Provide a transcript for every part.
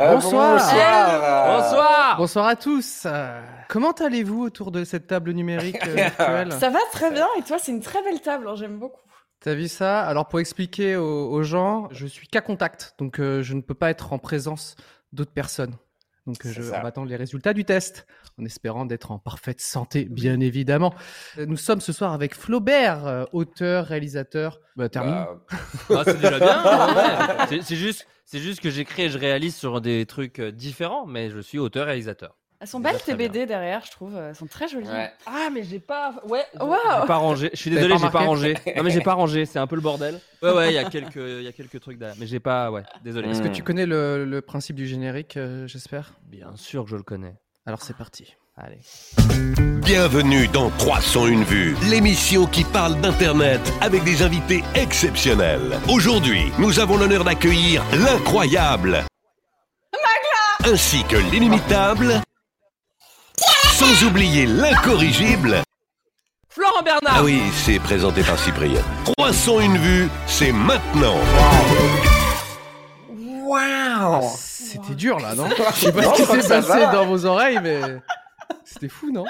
Euh, Bonsoir. bonsoir. Bonsoir Bonsoir à tous. Comment allez-vous autour de cette table numérique euh, virtuelle Ça va très bien et toi c'est une très belle table, hein, j'aime beaucoup. T'as vu ça? Alors pour expliquer aux, aux gens, je suis qu'à contact, donc euh, je ne peux pas être en présence d'autres personnes. Donc euh, je, on va attendre les résultats du test, en espérant d'être en parfaite santé, bien évidemment. Euh, Nous sommes ce soir avec Flaubert, euh, auteur, réalisateur. Bah, termine. Bah, Ah, c'est déjà bien. hein, ouais. C'est- C'est juste, c'est juste que j'écris et je réalise sur des trucs différents, mais je suis auteur-réalisateur. Elles sont belles tes BD derrière, je trouve, elles sont très jolies. ouais. Ah, mais j'ai pas. Ouais. J'ai pas rangé. Je suis désolé, j'ai pas rangé. Non, mais j'ai pas rangé. C'est un peu le bordel. Ouais, ouais. Il y a quelques, il y a quelques trucs derrière, mais j'ai pas. Ouais. Désolé. Est-ce que Hmm. tu connais le, le principe du générique, euh, j'espère? Bien sûr que je le connais. Alors c'est parti. Allez. Bienvenue dans 301 vues, l'émission qui parle d'Internet avec des invités exceptionnels. Aujourd'hui, nous avons l'honneur d'accueillir l'incroyable, ainsi que l'inimitable, sans oublier l'incorrigible. Florent Bernard. Ah oui, c'est présenté par Cyprien. 301 vues, c'est maintenant. Waouh C'était dur là, non? Je sais pas ce qui s'est passé dans vos oreilles, mais c'était fou, non?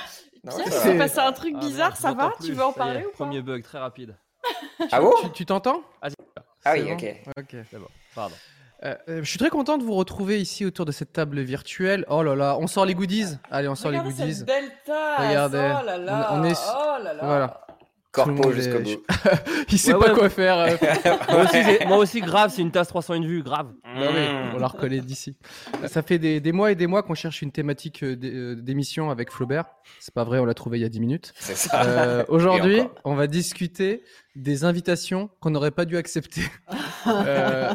Non, Pierre, ça il va. s'est passé un truc Ah, bizarre, ça va? plus. Tu veux en parler ou pas? Premier bug très rapide. Ah bon? Tu- Tu t'entends? Ah oui, bon? Ok. Ok. Pardon. Euh, euh, je suis très content de vous retrouver ici autour de cette table virtuelle. Oh là là, on sort les goodies. Allez, on sort Regardez les goodies. cette belle tasse Regardez. Oh là là On- on est- Oh là là Voilà. Corpo jusqu'au bout. Il sait Ouais, pas ouais. quoi faire. euh. moi, aussi, j'ai- moi aussi, grave. C'est une tasse 301 vues, grave. Bah oui, on la reconnaît d'ici. Ça fait des, des mois et des mois qu'on cherche une thématique d'é- d'émission avec Flaubert. C'est pas vrai, on l'a trouvé il y a 10 minutes. C'est ça. Euh, Aujourd'hui, on va discuter des invitations qu'on n'aurait pas dû accepter. Euh,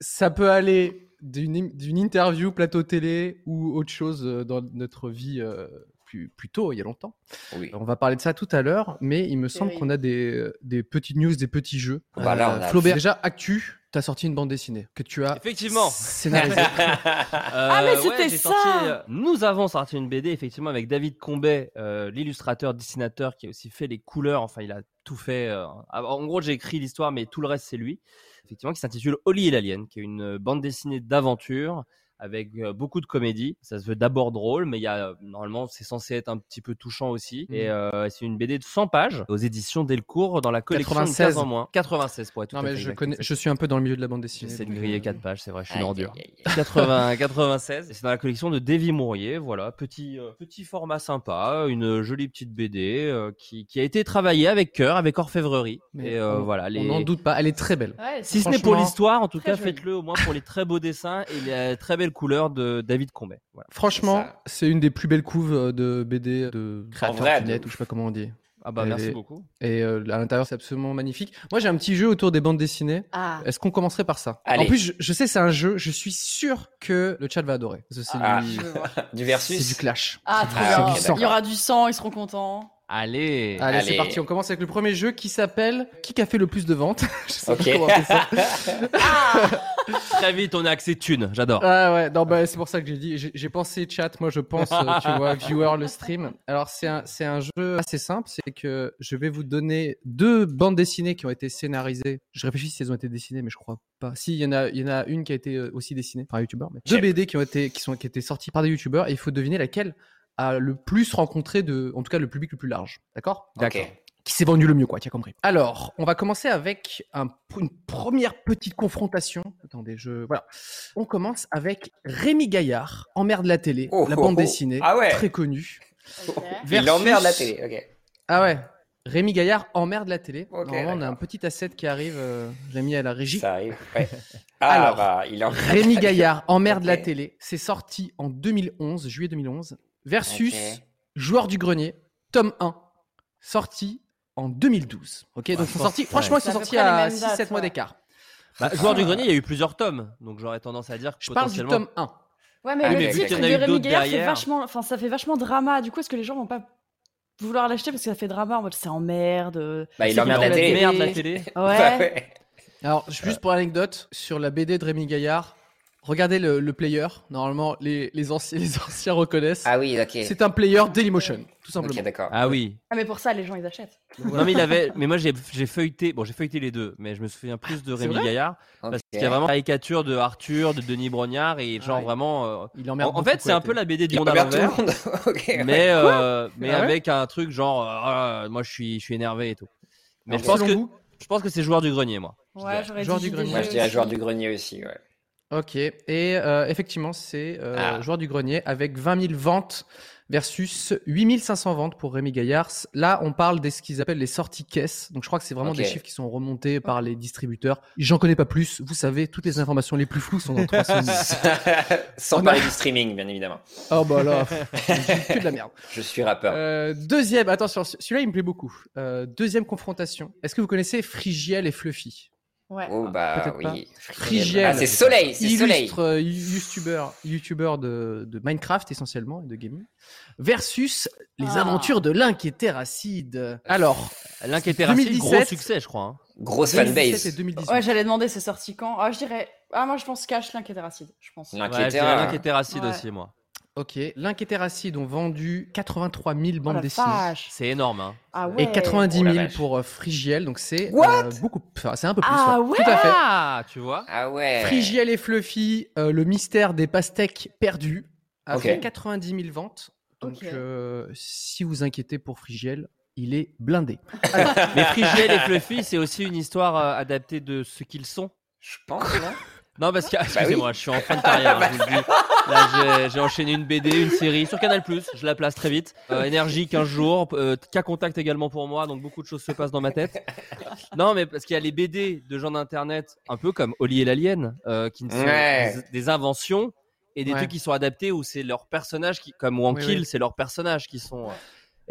ça peut aller d'une interview, plateau télé ou autre chose euh, dans notre vie euh, plus, plus tôt, il y a longtemps. Oui. On va parler de ça tout à l'heure, mais il me semble qu'on a des, des petites news, des petits jeux. Euh, Bah Flaubert, déjà, Actu, tu as sorti une bande dessinée que tu as Effectivement. scénarisée. Ah, mais Euh, c'était ça sorti, euh, Nous avons sorti une BD effectivement avec David Combet, euh, l'illustrateur, dessinateur qui a aussi fait les couleurs. Enfin, il a tout fait. euh, En gros, j'ai écrit l'histoire, mais tout le reste c'est lui. Qui s'intitule Oli et l'alien, qui est une euh, bande dessinée d'aventure avec euh, beaucoup de comédie. Ça se veut d'abord drôle, mais il y a euh, normalement c'est censé être un petit peu touchant aussi. Mhm. Et euh, c'est une BD de 100 pages aux éditions Delcourt dans la collection 96. Une case en moins. 96 pour être tout non, à mais fait je, exact. connais, je suis un peu dans le milieu de la bande dessinée. J'essaie de griller euh, 4 pages, c'est vrai, je suis une ordure. aïe, aïe. 80, 96. Et c'est dans la collection de Davy Mourier. Voilà, petit, euh, petit format sympa, une jolie petite BD euh, qui, qui a été travaillée avec cœur, avec orfèvrerie. Mais et euh, on- voilà, les... On n'en doute pas, elle est très belle. Ouais, Si ce n'est pour l'histoire, en tout cas, faites-le au moins pour les très beaux dessins et les très belles couleurs de David Combet. Voilà. Franchement, c'est une des plus belles couves euh, de BD de du de net, ouf. ou je sais pas comment on dit. Ah bah Et merci beaucoup. Et euh, à l'intérieur, c'est absolument magnifique. Moi, j'ai un petit jeu autour des bandes dessinées. Ah, Est-ce qu'on commencerait par ça? Allez. En plus, je, je sais, c'est un jeu. Je suis sûr que le chat va adorer. C'est Ah. du. Du versus. c'est du clash. Ah, Ah, bien. Il y aura du sang, ils seront contents. Allez. Allez, c'est parti. On commence avec le premier jeu qui s'appelle Qui a fait le plus de ventes? Je sais pas comment appeler ça. Très vite, on est axé thune. J'adore. Ah ouais, non, bah, c'est pour ça que j'ai dit. J'ai pensé chat, moi je pense, euh, tu vois, viewer le stream. Alors c'est un, c'est un jeu assez simple, c'est que je vais vous donner deux bandes dessinées qui ont été scénarisées. Je réfléchis si elles ont été dessinées, mais je crois pas. Si, il y en a, il y en a une qui a été euh, aussi dessinée par un youtubeur. Mais deux. BD qui ont été, qui sont, qui étaient sorties par des youtubeurs et il faut deviner laquelle a le plus rencontré de, en tout cas le public le plus large. D'accord? Ok. qui s'est vendu le mieux, quoi, tu as compris. Alors, on va commencer avec un- une première petite confrontation. Attendez, je. Voilà. On commence avec Rémi Gaillard, Emmerde la télé, Oh, la oh, bande oh. dessinée, Ah ouais. très connue. Ok. Il Versus- emmerde la télé. Ok. Ah ouais. Rémi Gaillard, Emmerde la télé. Normalement, on a d'accord. un petit asset qui arrive, euh, Rémi à la régie. Ça arrive. Ouais. Ah Alors, bah, il emmerde. Rémi Gaillard, Emmerde la Ok. télé. C'est sorti en 2011, juillet 2011. Versus. Joueur du grenier, tome 1, sorti en 2012. Ok, donc ils sont sortis, franchement, ils sont sortis à mêmes dates, 6-7 mois d'écart. Bah, joueur du grenier, il y a eu plusieurs tomes, donc j'aurais tendance à dire que Je parle du tome 1. Ouais, mais Ah, le mais titre de Rémi Gaillard fait vachement, enfin, ça fait vachement drama. Du coup, est-ce que les gens vont pas vouloir l'acheter parce que ça fait drama en mode c'est en merde. Bah, il emmerde pour la télé. Merde la télé. Bah, Ouais. ouais. Alors, juste pour l'anecdote, sur la BD de Rémi Gaillard, regardez le, le player. Normalement, les, les, anciens, les anciens reconnaissent. Ah oui, ok. C'est un player Dailymotion, tout simplement. Ok, d'accord. Ah oui. Ah, mais pour ça, les gens ils achètent. Non mais il avait, mais moi j'ai j'ai feuilleté, bon j'ai feuilleté les deux, mais je me souviens plus de C'est Rémi Gaillard parce qu'il y a vraiment une caricature de Arthur, de Denis Brognard et genre ouais. vraiment. euh, Il En, emmerde en fait, c'est un peu la BD du Il monde à regarde tout le l'envers, monde. ok. ouais. mais euh, mais Ah ouais avec un truc genre, euh, Ah, moi je suis je suis énervé et tout. Mais je pense que je pense que c'est joueur du grenier moi. je Ouais, j'aurais Joueur dit du JDG grenier. Moi, je dirais joueur du grenier aussi, ouais. Ok, et euh, effectivement, c'est euh, Ah. joueur du grenier avec 20 000 ventes versus 8 500 ventes pour Rémi Gaillard. Là, on parle de ce qu'ils appellent les sorties caisses. Donc, je crois que c'est vraiment Ok. des chiffres qui sont remontés par les distributeurs. J'en connais pas plus. Vous savez, toutes les informations les plus floues sont dans 300 000. Sans On a- parler du streaming, bien évidemment. oh bah là, j'ai que de la merde. Je suis rappeur. Euh, deuxième, attention, celui-là il me plaît beaucoup. Euh, deuxième confrontation. Est-ce que vous connaissez Frigiel et Fluffy? Ouais. oh bah peut-être oui. Frigiel. Ah, c'est Soleil, c'est Soleil. illustre euh, youtubeur, youtubeur de, de Minecraft essentiellement et de gaming, versus les Ah. aventures de Link et Terracide. Alors, raciste, 2017. gros succès je crois. hein. Grosse 2017 et fanbase. 2018. Ouais, j'allais demander c'est sorti quand? Ah, je dirais. Ah, moi je pense Cash, Link et Terracide. Je pense. Link. Ouais, Ouais. aussi moi. Ok, Terracide ont vendu 83 000 Oh bandes dessinées. C'est énorme hein. Ah ouais. Et 90 Oh la 000 vache. pour euh, Frigiel, donc c'est What? euh, beaucoup. Enfin, c'est un peu plus. Ah ouais. Tout à fait. Ah, tu vois. Ah ouais. Frigiel et Fluffy, euh, le mystère des pastèques perdus, a Ok. fait 90 000 ventes. Donc, Ok. euh, si vous inquiétez pour Frigiel, il est blindé. Mais Frigiel et Fluffy, c'est aussi une histoire euh, adaptée de ce qu'ils sont. Je pense, non? Non, parce que, Bah excusez-moi, je suis en fin de carrière, hein, je vous le dis. Là, j'ai- enchaîné une BD, une série sur Canal+, je la place très vite. Euh, énergie 15 jours, euh, cas contact également pour moi, donc beaucoup de choses se passent dans ma tête. Non, mais parce qu'il y a les BD de gens d'internet, un peu comme Oli et l'Alien, euh, qui sont Ouais. des, des inventions et des Ouais. trucs qui sont adaptés où c'est leurs personnages qui, comme Wankill, Oui, oui. c'est leurs personnages qui sont.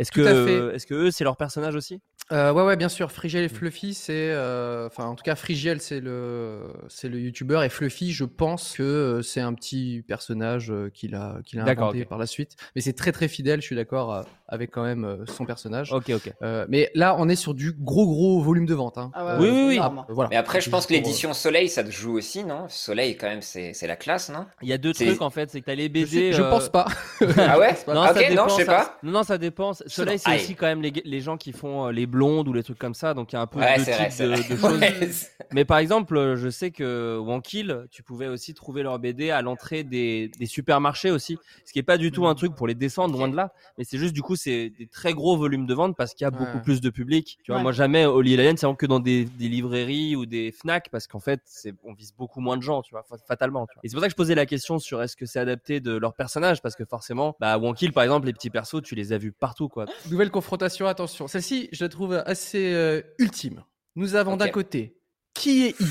Euh, Est-ce que, fait. est-ce que eux, c'est leurs personnages aussi? Euh, ouais, ouais, bien sûr. Frigiel et Fluffy, c'est, euh, enfin, en tout cas, Frigiel, c'est le, c'est le youtubeur et Fluffy, je pense que euh, c'est un petit personnage euh, qu'il a, qu'il a inventé par la suite. Mais c'est très, très fidèle. Je suis d'accord euh, avec quand même euh, son personnage. Ok, ok. Euh, mais là, on est sur du gros, gros volume de vente. Hein. Ah ouais, Oui, oui, oui. voilà. Mais après, je pense que l'édition Soleil, ça te joue aussi, non? Soleil, quand même, c'est c'est la classe, non? Il y a deux trucs en fait, c'est que t'as les euh, BD. Je, sais- je euh, pense pas. Ah ouais? Non, Ok, ça dépend, non, je sais ça- pas. Non, non, ça dépend. Soleil, c'est aussi quand même les, les gens qui font euh, les blondes ou les trucs comme ça, donc il y a un peu Ouais, deux vrai, de, choses. Ouais, Mais par exemple, euh, je sais que Wankill, tu pouvais aussi trouver leur BD à l'entrée des, des supermarchés aussi, ce qui est pas du tout un truc pour les descendre, loin de là, mais c'est juste du coup c'est des très gros volumes de vente parce qu'il y a Ouais. beaucoup plus de public. Tu vois, Ouais. moi jamais Oli et l'Alien, c'est vraiment que dans des, des librairies ou des Fnac parce qu'en fait, c'est on vise beaucoup moins de gens, tu vois, fa- fatalement. tu vois. Et c'est pour ça que je posais la question sur est-ce que c'est adapté de leur personnage parce que forcément, bah Wankill par exemple, les petits persos, tu les as vus partout quoi. Nouvelle confrontation, attention. Celle-ci, je la trouve assez euh, ultime. Nous avons d'un côté Qui est I,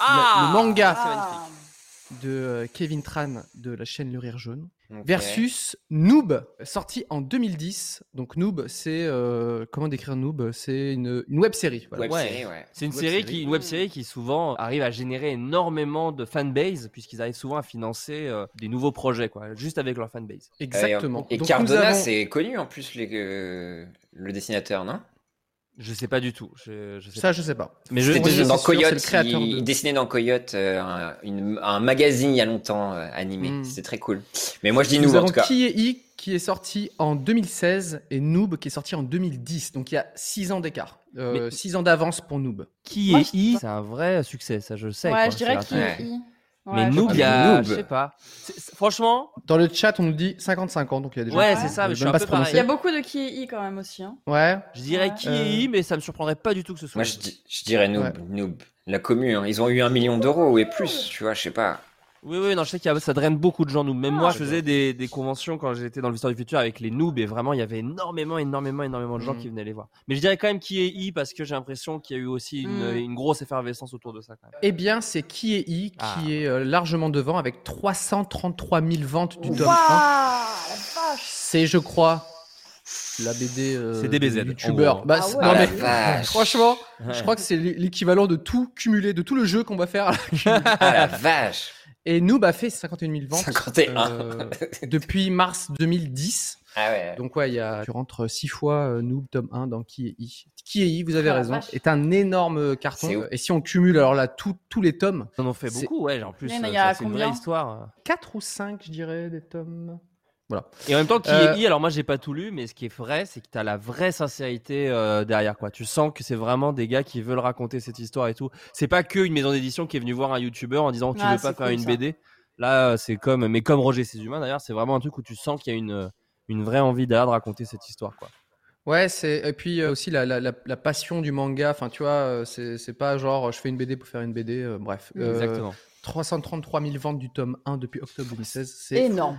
Ah le, le manga c'est Ah. De euh, Kevin Tran de la chaîne Le Rire Jaune, versus Noob, sorti en 2010. Donc Noob, c'est euh, comment décrire Noob? C'est une, une web série. Voilà. Web Ouais. série, ouais. C'est une Web série série. qui, une web série qui souvent arrive à générer énormément de fanbase puisqu'ils arrivent souvent à financer euh, des nouveaux projets quoi, juste avec leur fanbase. Exactement. Et Donc, Cardona, avons- c'est connu en plus, les, euh, le dessinateur, non? Je sais pas du tout. Je, je sais Ça, pas. je sais pas. Mais je, je- c'est dans sûr, c'est Coyote, créateur il, de- il dessinait dans Coyote euh, un, une- un magazine il y a longtemps euh, animé. Hmm. C'était très cool. Mais moi je dis Nous nous en avons tout cas. Qui est I qui est sorti en 2016 et Noob qui est sorti en 2010. Donc il y a 6 ans d'écart. Mais- 6 ans d'avance pour Noob. qui Moi, est I C'est un vrai succès, ça je le sais. Ouais, quoi. je dirais C'est Ouais. est I. Mais Ouais, Noob, il y a, Noob. je sais pas. Franchement, Dans le chat, on nous dit 50-50. Donc il y a des gens Ouais, qui c'est ça, mais je suis un pas peu. Il y a beaucoup de qui est I quand même aussi. Hein. Ouais. je dirais Ouais. qui Euh, est I, mais ça me surprendrait pas du tout que ce soit. Moi je, dirais noob, Ouais. noob. La commune, hein, ils ont eu un million d'euros et plus, tu vois, je sais pas. Oui, oui, non, je sais qu'il y a, ça draine beaucoup de gens, nous. Même Ah, moi, je faisais des, des conventions quand j'étais dans le Visteur du Futur avec les noobs et vraiment, il y avait énormément, énormément, énormément de gens Mhm. qui venaient les voir. Mais je dirais quand même qui est I parce que j'ai l'impression qu'il y a eu aussi une, une grosse effervescence autour de ça. Quand même. Eh bien, c'est Qui est I qui Ah. est euh, largement devant avec 333 000 ventes du tome Waouh, 1. la vache C'est, je crois, la BD euh, C'est DBZ, youtubeur. Bah, Ah ouais. non, la mais vache. franchement, Ouais. je crois que c'est l'équivalent de tout cumulé, de tout le jeu qu'on va faire. Ah la vache. Et Noob a fait 51 000 ventes 51. euh, depuis mars 2010. Ah ouais. Donc ouais, il y a, tu rentres six fois euh, Noob tome 1 dans Qui est I. Qui est I, vous avez Ah, raison, vache. est un énorme carton. Et si on cumule alors là tous tous les tomes, Ils en ont fait beaucoup, ouais. En plus, Il y en a- euh, il y a ça, c'est une vraie combien? histoire. 4 ou 5 je dirais des tomes. Et en même temps, qui Euh, est I, alors moi j'ai pas tout lu, mais ce qui est vrai, c'est que t'as la vraie sincérité euh, derrière quoi. Tu sens que c'est vraiment des gars qui veulent raconter cette histoire et tout. C'est pas que une maison d'édition qui est venue voir un youtubeur en disant tu Ah, veux pas faire cool, une ça. BD. Là, euh, c'est comme, mais comme Roger ses humains d'ailleurs, c'est vraiment un truc où tu sens qu'il y a une une vraie envie derrière de raconter cette histoire quoi. Ouais, c'est et puis euh, aussi la, la, la, la passion du manga. Enfin, tu vois, euh, c'est c'est pas genre je fais une BD pour faire une BD. euh, bref, Euh, Exactement. 333 000 ventes du tome 1 depuis octobre 2016, c'est Énorme.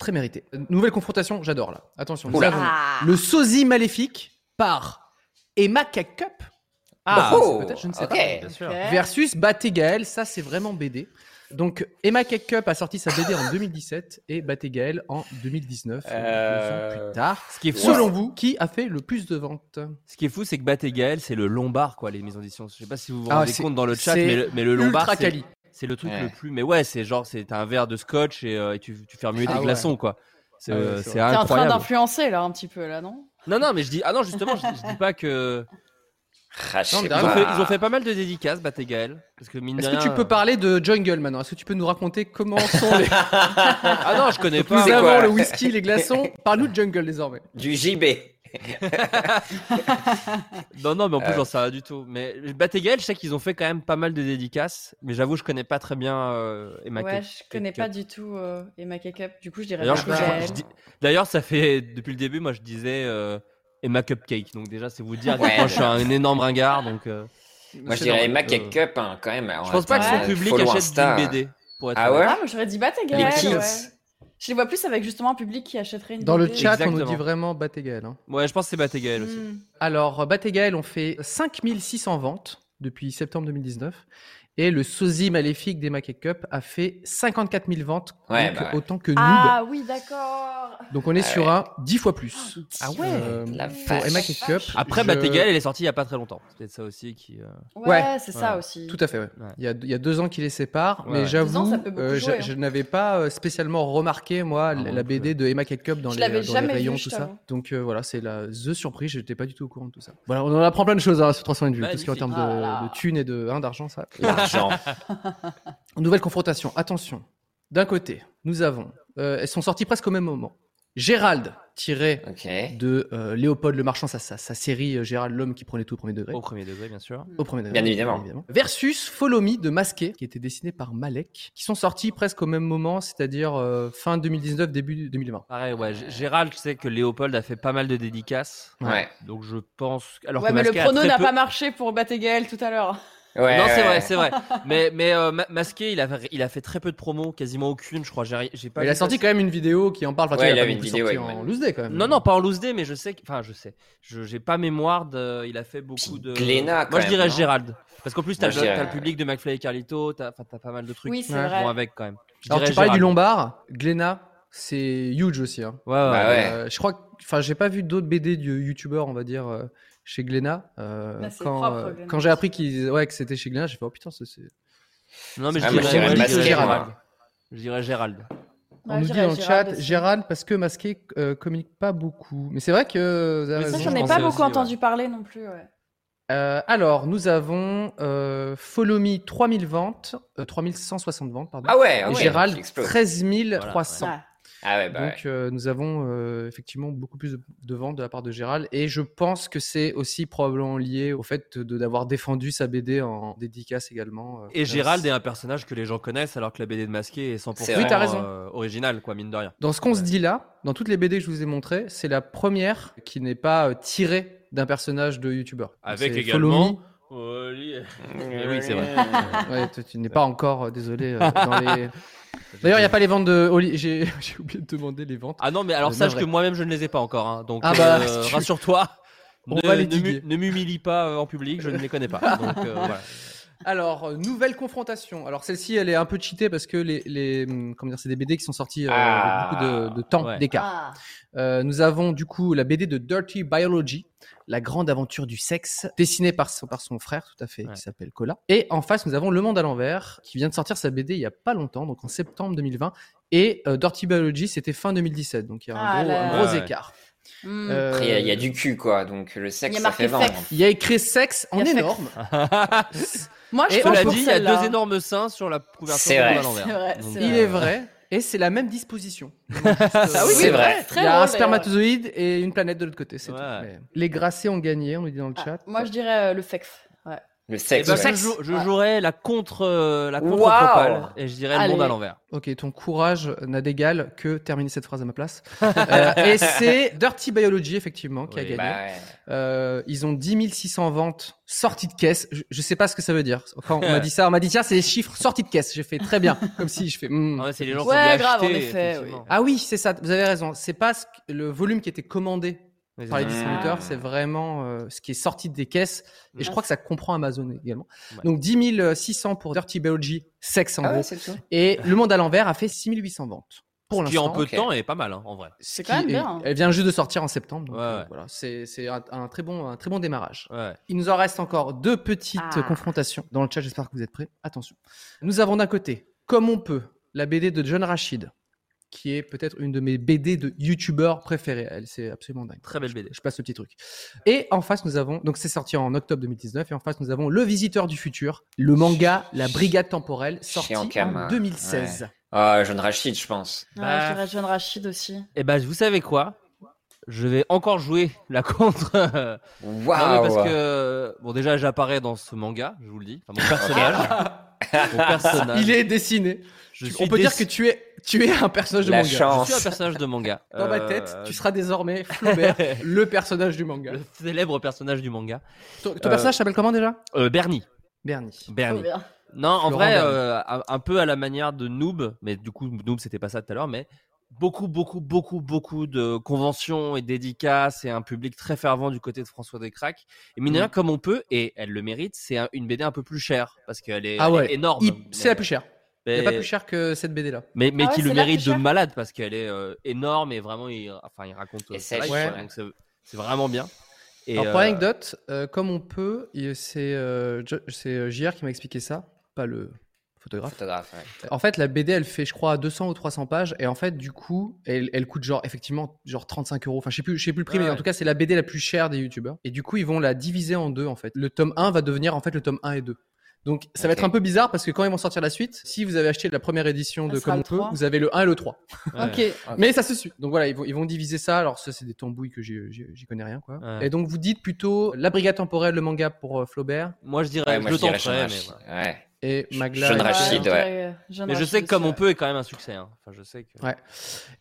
Très mérité. Nouvelle confrontation, j'adore là. Attention, nous avons Ah. le sosie maléfique par Emma Cup Ah, oh, peut-être, je ne sais pas. bien sûr. Versus Baté Gaël. Ça, c'est vraiment BD. Donc, Emma Cup a sorti sa BD en 2017 et Baté Gaël en 2019, Euh, deux ans plus tard. Ce qui est fou, Selon vous, qui a fait le plus de ventes ce qui est fou, c'est que Bat et Gaël, c'est le Lombard quoi, les maisons d'édition. Je sais pas si vous vous Ah, rendez compte dans le chat, mais le, mais le Lombard, Ultra c'est. C'est le truc Ouais. le plus. Mais ouais, c'est genre, c'est t'as un verre de scotch et, euh, et tu, tu fais remuer Ah des ouais. glaçons quoi. C'est Ah ouais, euh. T'es en train d'influencer là un petit peu là, non? Non, non, mais je dis, ah non, justement, je, je dis pas que. Ah, Non, Ils ont, pas. fait, ils ont fait pas mal de dédicaces, Bat et Gaël. Est-ce que tu peux euh, parler de Jungle maintenant? Est-ce que tu peux nous raconter comment sont les. Ah non, je connais pas. Nous C'est avons quoi le whisky, les glaçons. Parle-nous de Jungle désormais. Du JB. Non, non, mais en plus, Euh. j'en sais rien du tout. Mais Bat et Gaël, je sais qu'ils ont fait quand même pas mal de dédicaces. Mais j'avoue, je connais pas très bien euh, Emma Ouais, Cup- je connais pas du tout euh, Emma Cup. Du coup, je dirais D'ailleurs, pas je- je- Gaël. je dis- D'ailleurs, ça fait depuis le début, moi, je disais euh, Emma Cupcake. Donc déjà, c'est vous dire que Ouais, moi, je suis un énorme ringard. Donc, euh, Moi, je dirais. Emma Euh, Cup hein, quand même. je pense pas que son public achète une BD. Pour être Ah ouais Ah, moi j'aurais dit Bat et Les Gaël. kids. Ouais. Je les vois plus avec justement un public qui achèterait une Dans le chat, on nous dit vraiment Baté Gaël. hein. Ouais, je pense que c'est Bat et Gaël aussi. Hmm. Alors, Bat et Gaël ont fait 5600 ventes depuis septembre 2019. Et le sosie maléfique d'Emma Cup a fait 54 000 ventes, Ouais, donc bah ouais. autant que Noob. Ah oui, d'accord. Donc on est sur un 10 fois plus. Ah ouais, Euh, la pour vache. Emma Cup. Après, je- Bat et Gaël, elle est sortie il y a pas très longtemps. C'est peut-être ça aussi qui. euh, Ouais, Ouais. c'est ça Ouais. aussi. Tout à fait, ouais. Ouais. Il, y a, il y a deux ans qui les séparent, Ouais, mais ouais. J'avoue, euh, je, hein. je n'avais pas euh, spécialement remarqué, moi, non la, plus, BD de Emma Cup dans, Je les, dans les jamais rayons, je tout ça. Donc euh, voilà, c'est la The surprise, j'étais pas du tout au courant de tout ça. Voilà, on en apprend plein de choses hein, sur 300 vues, tout ce qui est en termes de, Ah thunes et de hein, d'argent, ça. Nouvelle confrontation, attention. D'un côté, nous avons, euh, elles sont sorties presque au même moment. Gérald, tiré de euh, Léopold le Marchand, sa, sa, sa série euh, Gérald l'homme qui prenait tout au premier degré. Au premier degré, bien sûr. Au premier degré, Bien évidemment. Versus Follow Me de Masqué, qui était dessiné par Malek, qui sont sortis presque au même moment, c'est-à-dire euh, fin 2019, début 2020. Pareil, ouais. Gérald, je sais que Léopold a fait pas mal de dédicaces. Ouais. Donc je pense. Alors Ouais, que mais le Masqué prono n'a peu- pas marché pour Bat et Gaël tout à l'heure. Ouais, non, c'est vrai, c'est vrai. Mais, mais euh, Ma- Masqué, il a, fait- il a fait très peu de promos, quasiment aucune, je crois. J'ai j'ai pas il a sorti quand même une vidéo qui en parle. Enfin, Ouais, tu vois, il a une vidéo, en ouais. loose day quand même. Non, non, pas en loose day, mais je sais. Enfin, je sais. Je j'ai pas mémoire de. Il a fait beaucoup de. Glénat, quand Moi, je dirais Gérald. Parce qu'en plus, t'as le, le public de McFly et Carlito, t'as enfin, t'as pas mal de trucs Oui, qui vont avec quand même. Je Alors tu parlais du. Lombard, Glénat, c'est huge aussi. Hein. Ouais, ouais. Bah ouais. ouais. Euh, je crois, que- enfin, j'ai pas vu d'autres BD de youtubeurs, on va dire, euh, chez Glénat. Euh, Bah, c'est quand propre, euh, Glénat. quand j'ai appris ouais, que c'était chez Glénat, j'ai fait oh putain, c'est. Non, mais je Ah, dirais, je dirais je Gérald. Gérald. Je dirais Gérald. On Ouais, nous dit dans le chat aussi. Gérald parce que Masqué euh, communique pas beaucoup. Mais c'est vrai que vous avez Mais Ça, j'en je ai pas beaucoup aussi, ouais. entendu parler non plus. Ouais. Euh, alors, nous avons euh, Follow Me 3000 ventes, euh, 3160 ventes, pardon. Ah ouais, et ouais, Gérald il explose. 13 300. Ouais. Ah ouais, bah ouais. Donc, euh, nous avons euh, effectivement beaucoup plus de, de ventes de la part de Gérald. Et je pense que c'est aussi probablement lié au fait de- d'avoir défendu sa BD en dédicace également. euh. Et Gérald est un personnage que les gens connaissent, alors que la BD de Masqué est 100% C'est vrai. Oui, t'as raison. euh, original, quoi, mine de rien. Dans ce qu'on se dit là, dans toutes les BD que je vous ai montrées, c'est la première qui n'est pas euh, tirée d'un personnage de youtubeur. Avec également- oui, c'est vrai. Ouais, toi, tu n'es pas encore, euh, désolé, euh, dans les... D'ailleurs, il n'y a pas les ventes de... J'ai oublié de demander les ventes. Ah non, mais alors Euh, sache que moi-même je ne les ai pas encore. hein. Donc Ah bah, euh, tu- rassure-toi. Ne, m'humilie pas euh, en public, je ne les connais pas. Donc euh, voilà. Alors, nouvelle confrontation. Alors, celle-ci, elle est un peu cheatée parce que les, les hum, comment dire, c'est des BD qui sont sortis euh, Ah. avec beaucoup de, de temps Ouais. d'écart. Ah. Euh, nous avons du coup la BD de Dirty Biology, la grande aventure du sexe, dessinée par son, par son frère, tout à fait, Ouais. qui s'appelle Cola. Et en face, nous avons Le Monde à l'envers, qui vient de sortir sa BD il y a pas longtemps, donc en septembre 2020. Et euh, Dirty Biology, c'était fin 2017, donc il y a un Ah gros, là un là. gros Ouais, ouais. écart. Euh, Après, il y a- il y, a du cul, quoi. Donc, le sexe, a ça marqué fait vendre. il y a écrit sexe en énorme. Moi, je Et pense on dit, il y a deux énormes seins sur la couverture C'est de l'envers. Il est vrai. Et c'est la même disposition. Donc, juste, Ah oui, C'est vrai. Très Il y a un spermatozoïde et une planète de l'autre côté. c'est Ouais. tout. Mais Les grassés ont gagné, on nous dit dans le d'ailleurs. chat. Ah, moi, je dirais euh, le sexe. Le Eh sexe. ben, ouais. je, jou- je jouerais la contre euh, la contre propale et je dirais le monde à l'envers. Ok, ton courage n'a d'égal que terminer cette phrase à ma place. Euh, et c'est Dirty Biology, effectivement, qui a gagné. Bah, ouais. Euh, ils ont 10 600 ventes sorties de caisse. Je, je sais pas ce que ça veut dire. Quand on m'a dit ça, on m'a dit tiens, c'est les chiffres sorties de caisse. J'ai fait très bien. Comme si je fais. ouais, c'est les gens Ouais, qui grave, en acheter, effet. Ah oui, c'est ça. Vous avez raison. C'est pas ce que- le volume qui était commandé par les distributeurs, c'est vraiment euh, ce qui est sorti des caisses. Et je crois que ça comprend Amazon également. Ouais. Donc 10 600 pour Dirty Biology, sexe en Ah gros. ouais. Et Le Monde à l'envers a fait 6800 ventes. Pour Ce qui en peu de temps est pas mal hein, en vrai. C'est quand même bien. hein. Elle vient juste de sortir en septembre. Donc Ouais, euh, voilà, c'est c'est un, un très bon, un très bon démarrage. Ouais. Il nous en reste encore deux petites Ah. confrontations dans le chat. J'espère que vous êtes prêts. Attention. Nous avons d'un côté, comme on peut, la BD de John Rachid, qui est peut-être une de mes BD de youtubeurs préférées. Elle, c'est absolument dingue. Très belle BD. Je passe le petit truc. Et en face, nous avons, donc c'est sorti en octobre 2019, et en face, nous avons Le Visiteur du Futur, le manga La Brigade Temporelle, sorti Kama. en 2016. Ah, John Rachid, je pense. Ouais, Bah. je John Rachid aussi. Et ben vous savez quoi? Je vais encore jouer la contre. Waouh. parce que bon déjà j'apparais dans ce manga, je vous le dis. Enfin, mon personnage. mon personnage. Il est dessiné. Je Tu- suis on peut dire que tu es, tu es un personnage de La manga. chance. Je suis un personnage de manga. Dans ma Euh, tête, tu seras désormais Flaubert, le personnage du manga. le célèbre personnage du manga. Ton, ton Euh, personnage s'appelle comment déjà? Euh, Bernie. Bernie. Bernie. Non, en Florent vrai, euh, un, peu à la manière de Noob, mais du coup, Noob, c'était pas ça tout à l'heure, mais beaucoup, beaucoup, beaucoup, beaucoup de conventions et dédicaces et un public très fervent du côté de François Descraques. Et mine de rien, Mm. comme on peut, et elle le mérite, c'est un- une BD un peu plus chère, parce qu'elle est, Ah elle est ouais. énorme. C'est la plus chère. Il Mais, n'y a pas plus cher que cette BD là. mais, mais Ah ouais, qui le mérite de malade, parce qu'elle est euh, énorme et vraiment, il, enfin, il raconte euh, ouais. c'est vraiment bien. Et, Alors pour euh, l'anecdote, euh, comme on peut, il- c'est JR qui m'a expliqué ça, pas le photographe. Photographe, ouais. En fait, la BD, elle fait, je crois, 200 ou 300 pages, et en fait, du coup, elle, elle coûte genre, effectivement, genre 35 euros. Enfin, je sais plus, je sais plus le prix, Ouais, mais en tout cas, c'est la BD la plus chère des youtubeurs. Et du coup, ils vont la diviser en deux, en fait. Le tome 1 va devenir, en fait, le tome 1 et 2. Donc, ça va être un peu bizarre parce que quand ils vont sortir la suite, si vous avez acheté la première édition Ça de Comme on peut, 3. vous avez le 1 et le 3. ouais. Ok. Mais ça se suit. Donc voilà, ils vont, ils vont diviser ça. Alors ça, c'est des tambouilles que j'y connais rien, quoi. Ouais. Et donc vous dites plutôt la brigade temporelle, le manga pour euh, Flaubert Moi, je dirais, Ouais, moi, je dirais mais. Ouais. et Magla. John et- Rachid, je ouais. euh, Mais je sais que comme on peut est quand même un succès. hein. Enfin, je sais que. Ouais.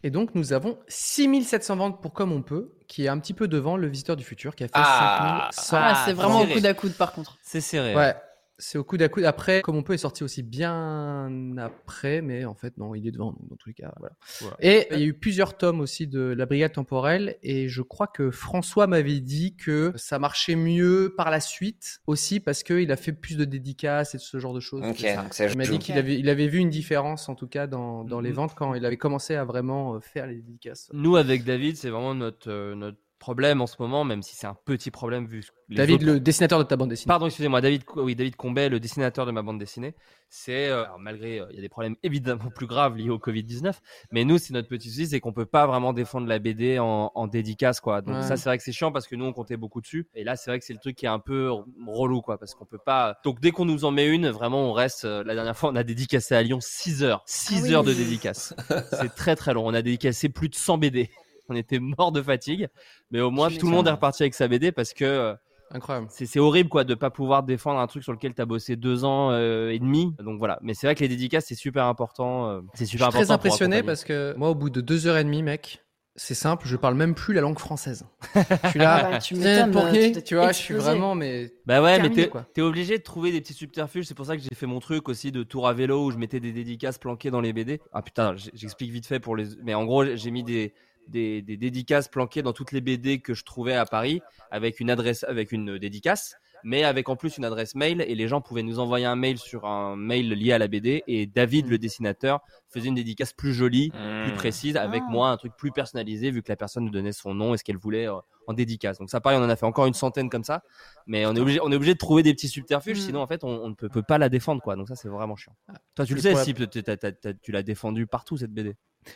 Et donc nous avons 6700 ventes pour Comme on peut, qui est un petit peu devant le Visiteur du futur, qui a fait Ah. 5100. Ah, c'est vraiment au serré. coude à coude par contre. C'est serré. Ouais. C'est au coude à coude. Après, comme on peut, est sorti aussi bien après, mais en fait, non, il est devant. donc, dans tous les cas, voilà. Voilà. Et il y a eu plusieurs tomes aussi de La Brigade Temporelle, et je crois que François m'avait dit que ça marchait mieux par la suite aussi parce qu'il a fait plus de dédicaces et ce genre de choses. Ok, C'est ça. donc ça Il m'a dit qu'il avait, il avait vu une différence en tout cas dans, dans les Mhm. ventes quand il avait commencé à vraiment euh, faire les dédicaces. Nous, avec David, c'est vraiment notre, euh, notre problème en ce moment, même si c'est un petit problème vu les David, autres- le dessinateur de ta bande dessinée. Pardon, excusez-moi, David, oui, David Combet, le dessinateur de ma bande dessinée. C'est, euh, malgré, euh, il y a des problèmes évidemment plus graves liés au Covid-19, mais nous, c'est notre petit souci, c'est qu'on peut pas vraiment défendre la BD en, en dédicace, quoi. Donc Ouais. ça, c'est vrai que c'est chiant parce que nous, on comptait beaucoup dessus. Et là, c'est vrai que c'est le truc qui est un peu relou, quoi, parce qu'on peut pas. Donc dès qu'on nous en met une, vraiment, on reste. euh, la dernière fois, on a dédicacé à Lyon 6 heures, 6 Ah oui. heures de dédicace. c'est très très long. On a dédicacé plus de 100 BD. On était mort de fatigue, mais au moins tout le monde est reparti avec sa BD parce que euh, Incroyable. c'est horrible quoi de pas pouvoir défendre un truc sur lequel tu as bossé deux ans euh, et demi. Donc voilà. Mais c'est vrai que les dédicaces c'est super important. euh, c'est Je suis super important. très impressionné parce que moi, au bout de deux heures et demie, mec, c'est simple, je parle même plus la langue française. Je suis là, Ah bah, tu eh, pour qui tu vois, je suis vraiment, mais Bah ouais, terminé, mais t'es obligé de trouver des petits subterfuges. C'est pour ça que j'ai fait mon truc aussi de tour à vélo où je mettais des dédicaces planquées dans les BD. Ah putain, j'explique vite fait pour les. Mais en gros, j'ai mis des, des, des dédicaces planquées dans toutes les BD que je trouvais à Paris avec une adresse, avec une dédicace. mais avec en plus une adresse mail et les gens pouvaient nous envoyer un mail sur un mail lié à la BD et David Mm. le dessinateur faisait une dédicace plus jolie, plus Mmh. précise avec Ah. moi un truc plus personnalisé vu que la personne nous donnait son nom et ce qu'elle voulait euh, en dédicace. Donc ça pareil, on en a fait encore une centaine comme ça, mais on est obligé on est obligé de trouver des petits subterfuges Mm. sinon en fait on, on ne peut, peut pas la défendre quoi. Donc ça c'est vraiment chiant. Toi tu le sais si peut- t'as- t'as- t'as- tu l'as défendu partout cette BD.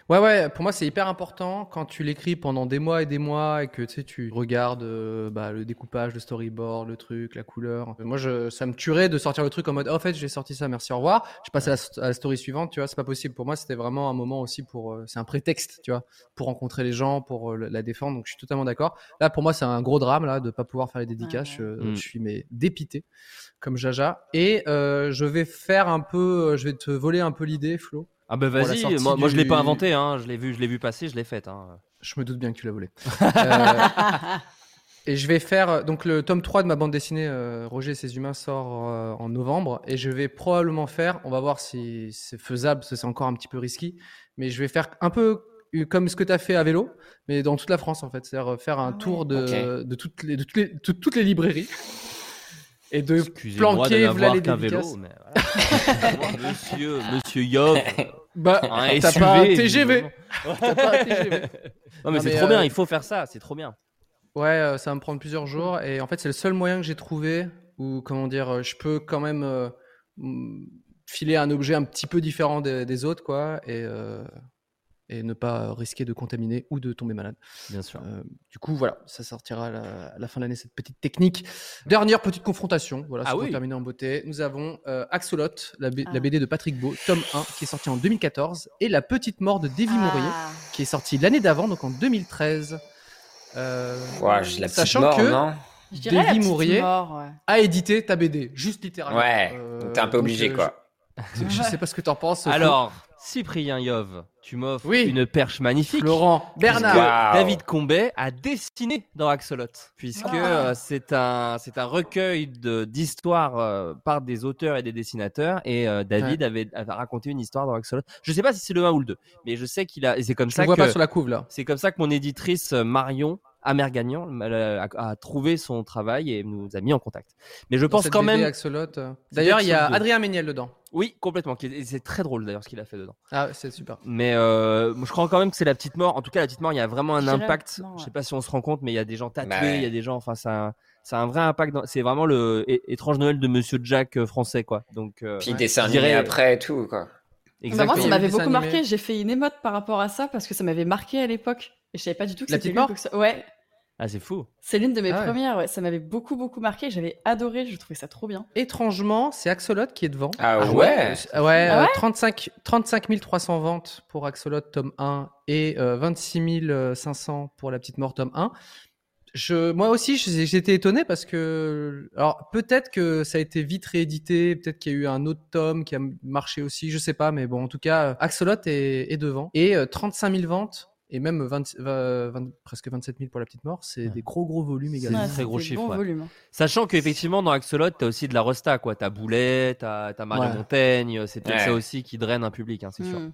Ouais, ouais, pour moi, c'est hyper important quand tu l'écris pendant des mois et des mois et que tu sais, tu regardes euh, bah, le découpage, le storyboard, le truc, la couleur. Moi, je, ça me tuerait de sortir le truc en mode, oh, en fait, j'ai sorti ça, merci, au revoir. Je passe à la, st- à la story suivante, tu vois, c'est pas possible. Pour moi, c'était vraiment un moment aussi pour, euh, c'est un prétexte, tu vois, pour rencontrer les gens, pour euh, la défendre. Donc, je suis totalement d'accord. Là, pour moi, c'est un gros drame, là, de pas pouvoir faire les dédicaces. Ouais, Je, Mm. je suis, mais dépité, comme Jaja. Et euh, je vais faire un peu, euh, je vais te voler un peu l'idée, Flo. Ah bah vas-y, moi, moi je l'ai du- pas inventé hein, je l'ai vu je l'ai vu passer, je l'ai faite hein. Je me doute bien que tu l'as volé. Euh, et je vais faire. Donc, le tome 3 de ma bande dessinée, euh, Roger et ses humains, sort euh, en novembre. Et je vais probablement faire. On va voir si c'est faisable, parce que c'est encore un petit peu risqué. Mais je vais faire un peu comme ce que tu as fait à vélo, mais dans toute la France, en fait. C'est-à-dire faire un Ah ouais. tour de, Ok. de, toutes les, de toutes les, de toutes les librairies. Et de Excusez-moi de planquer voilà les vélo, mais voilà. monsieur, monsieur Yov, Bah, un t'as SUV, pas un TGV. visiblement. T'as pas un TGV. Non mais c'est trop euh, bien, il faut faire ça, c'est trop bien. Ouais, euh, ça va me prendre plusieurs jours et en fait c'est le seul moyen que j'ai trouvé où comment dire, euh, je peux quand même euh, filer un objet un petit peu différent des, des autres quoi et euh, et ne pas risquer de contaminer ou de tomber malade. Bien sûr. Euh, du coup voilà, ça sortira à la, à la fin de l'année cette petite technique. Dernière petite confrontation, voilà, Ah c'est pour oui. terminer en beauté. Nous avons euh, Axolot, la, B- Ah. la BD de Patrick Beau, tome 1 qui est sorti en 2014 et La petite mort de Davy Mourier Ah. qui est sorti l'année d'avant donc en 2013. Euh, Ouais, j'ai la petite Sachant mort, que non? Davy Mourier. mort, ouais. a édité ta BD, juste littéralement. Ouais, Euh, donc t'es un peu obligé, quoi. Je, je sais pas ce que t'en penses. Alors, Cyprien Yov, tu m'offres Oui. une perche magnifique. Florent, puisque Bernard. David Combet a dessiné dans Axolot, puisque Ah. euh, c'est un c'est un recueil de d'histoires euh, par des auteurs et des dessinateurs, et euh, David avait, avait raconté une histoire dans Axolot. Je sais pas si c'est le 1 ou le 2, mais je sais qu'il a et c'est comme Je ça vois que pas sur la couve là. c'est comme ça que mon éditrice Marion Amergagnan euh, a, a trouvé son travail et nous a mis en contact. Mais je Dans pense quand BD même Axolot. euh. D'ailleurs, il y a. Adrien Méniel dedans. oui complètement c'est très drôle d'ailleurs ce qu'il a fait dedans. Ah, c'est super. Mais euh, je crois quand même que c'est la petite mort. En tout cas, la petite mort, il y a vraiment un impact. petite mort, Je sais ouais. pas si on se rend compte, mais il y a des gens tatoués, Bah il ouais. y a des gens. Enfin, ça, a un- ça a un vrai impact. dans- C'est vraiment le étrange Noël de Monsieur Jack euh, français, quoi. Donc, euh, Puis Ouais. dessin je animé dirais- après et tout, quoi. Bah, exactement. moi, ça m'avait beaucoup marqué. J'ai fait une émote par rapport à ça parce que ça m'avait marqué à l'époque. Et je savais pas du tout que La c'était petite lui. ça- Ouais, Ah, c'est fou. c'est l'une de mes Ah ouais. premières. Ouais. Ça m'avait beaucoup, beaucoup marqué. J'avais adoré. Je trouvais ça trop bien. Étrangement, c'est Axolot qui est devant. Ah, Ah ouais, ouais, Ah euh, ouais 35, 35 300 ventes pour Axolot tome 1 et euh, 26 500 pour La Petite Mort tome 1. Je, moi aussi, j'ai- j'étais étonné parce que, alors peut-être que ça a été vite réédité, peut-être qu'il y a eu un autre tome qui a marché aussi, je sais pas, mais bon, en tout cas, euh, Axolot est, est devant et euh, 35 000 ventes et même 20 20 20 presque 27 000 pour La Petite Mort, c'est Ouais. des gros gros volumes C'est également. un très gros chiffre, Bon ouais. volume. Sachant qu'effectivement, dans Axolot, t'as aussi de la resta, quoi. T'as Boulet, t'as t'as Mario Ouais. Montaigne. C'est peut-être Ouais. ça aussi qui draine un public, hein, c'est sûr. Mm.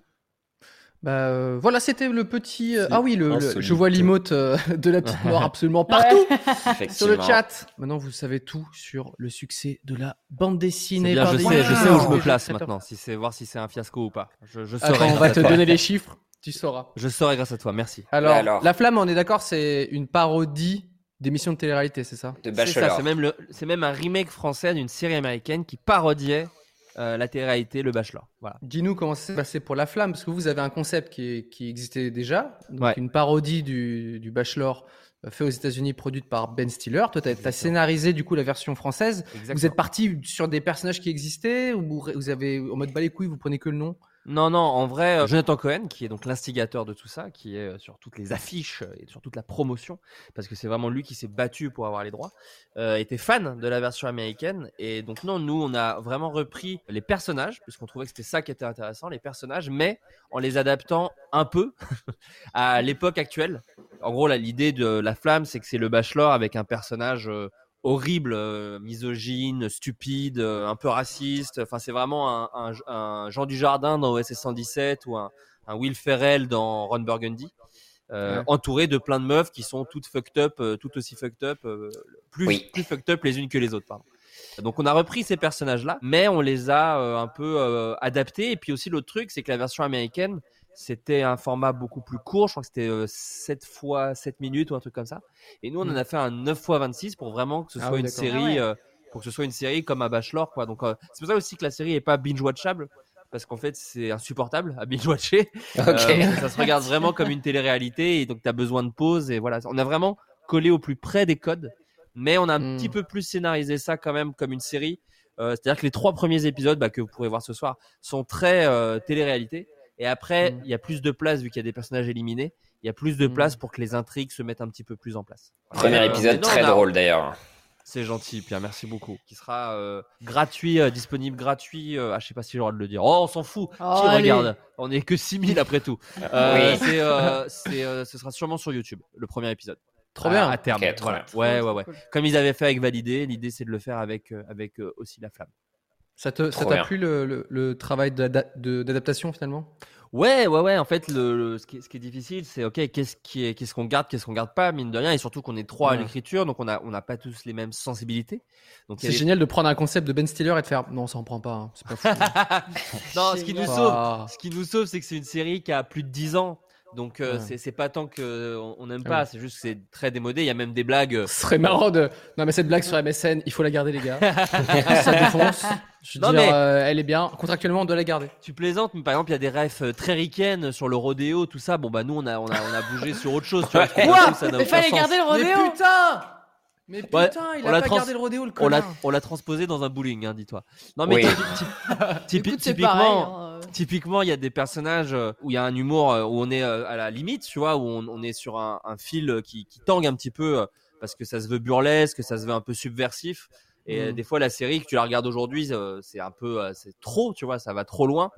Bah euh, voilà, c'était le petit. euh, C'est ah oui, le, je vois l'imote euh, de la petite mort absolument partout sur le chat. Maintenant, vous savez tout sur le succès de la bande C'est dessinée. bien, par je des sais, je sais où je me place maintenant. Si c'est voir si c'est un fiasco ou pas. Je, je saurai. Attends, on va te donner les chiffres, tu sauras. Je saurai grâce à toi. Merci. Alors, alors La Flamme, on est d'accord, c'est une parodie d'émissions de télé-réalité, c'est ça? De C'est Bachelor. c'est même, le- c'est même un remake français d'une série américaine qui parodiait euh, la télé-réalité Le Bachelor. Voilà. Dis-nous comment ça s'est passé pour La Flamme, parce que vous avez un concept qui, est- qui existait déjà, donc Ouais. une parodie du, du Bachelor euh, fait aux États-Unis, produite par Ben Stiller. Toi, tu as, scénarisé du coup la version française. Vous êtes parti sur des personnages qui existaient ou vous, avez en mode balai les couilles, vous prenez que le nom? Non, non, en vrai, euh, Jonathan Cohen, qui est donc l'instigateur de tout ça, qui est euh, sur toutes les affiches euh, et sur toute la promotion, parce que c'est vraiment lui qui s'est battu pour avoir les droits, était fan de la version américaine. Et donc, non, nous, on a vraiment repris les personnages, puisqu'on trouvait que c'était ça qui était intéressant, les personnages, mais en les adaptant un peu à l'époque actuelle. En gros, là, l'idée de La Flamme, c'est que c'est le Bachelor avec un personnage horrible, euh, misogyne, stupide, euh, un peu raciste. Enfin, c'est vraiment un, un, un Jean Dujardin dans OSS 117 ou un, un Will Ferrell dans Ron Burgundy. euh, Ouais. entouré de plein de meufs qui sont toutes fucked up, toutes aussi fucked up, plus, Oui. plus fucked up les unes que les autres. Pardon. Donc on a repris ces personnages-là, mais on les a un peu adaptés. Et puis aussi l'autre truc, c'est que la version américaine, c'était un format beaucoup plus court. Je crois que c'était euh, 7 fois 7 minutes ou un truc comme ça. Et nous, on en a fait un 9 fois 26 pour vraiment que ce Ah soit oui, une série, Ah ouais. euh, pour que ce soit une série comme à Bachelor, quoi. Donc euh, c'est pour ça aussi que la série est pas binge-watchable. Parce qu'en fait, c'est insupportable à binge-watcher. Ok. Euh, ça se regarde vraiment comme une télé-réalité et donc tu as besoin de pause et voilà. On a vraiment collé au plus près des codes, mais on a un Mm. petit peu plus scénarisé ça quand même comme une série. Euh, C'est-à-dire que les trois premiers épisodes bah, que vous pourrez voir ce soir sont très euh, télé-réalité et après Mm. il y a plus de place vu qu'il y a des personnages éliminés. Il y a plus de Mm. place pour que les intrigues se mettent un petit peu plus en place. Premier Euh, épisode non, très a- drôle d'ailleurs. C'est gentil, Pierre, merci beaucoup. Qui sera euh, gratuit, euh, disponible gratuit. euh, ah, je sais pas si j'ai le droit de le dire. Oh, on s'en fout. Oh, Qui allez. regarde On est que 6000 après tout. Euh, Oui. c'est, euh, c'est, euh, ce sera sûrement sur YouTube, le premier épisode. Trop bien. À terme. Voilà. Ouais, ouais, ouais. cool. Comme ils avaient fait avec Validé, l'idée c'est de le faire avec, euh, avec euh, aussi la flamme. Ça t'a plu le, le- le travail d'adaptation finalement? Ouais, ouais, ouais. En fait, le, le- ce, qui est, ce qui est difficile, c'est ok, qu'est-ce qui est, qu'est-ce qu'on garde, qu'est-ce qu'on garde pas, mine de rien, et surtout qu'on est trois à l'écriture, donc on a, on n'a pas tous les mêmes sensibilités. Donc C'est génial de prendre un concept de Ben Stiller et de faire non, ça en prend pas. hein, c'est pas fou. non, ce qui nous sauve, Ah. Ce qui nous sauve, c'est que c'est une série qui a plus de 10 ans. Donc euh, Ouais. c'est c'est pas tant que on n'aime Ah pas, c'est juste que c'est très démodé. Il y a même des blagues. euh, Ce serait marrant de. Non, mais cette blague sur MSN, il faut la garder, les gars. ça défonce. Je veux Non, dire, mais- euh, elle est bien. Contractuellement, on doit la garder. Tu plaisantes, mais par exemple, il y a des refs très ricaines sur le rodéo, tout ça. Bon bah nous on a on a on a bougé sur autre chose. Tu vois, ça Mais aucun fallait garder le rodéo Mais putain Mais putain, Ouais, il on a pas trans- gardé le rodéo, le On l'a connard. on l'a transposé dans un bowling, hein, dis-toi. Non mais Oui. typi- typi- Écoute, c'est typiquement. Euh. Typiquement, il y a des personnages euh, où il y a un humour euh, où on est euh, à la limite, tu vois, où on, on est sur un, un fil qui, qui tangue un petit peu parce que ça se veut burlesque, que ça se veut un peu subversif. Et Mm. des fois, la série que tu la regardes aujourd'hui, c'est un peu, c'est trop, tu vois, ça va trop loin.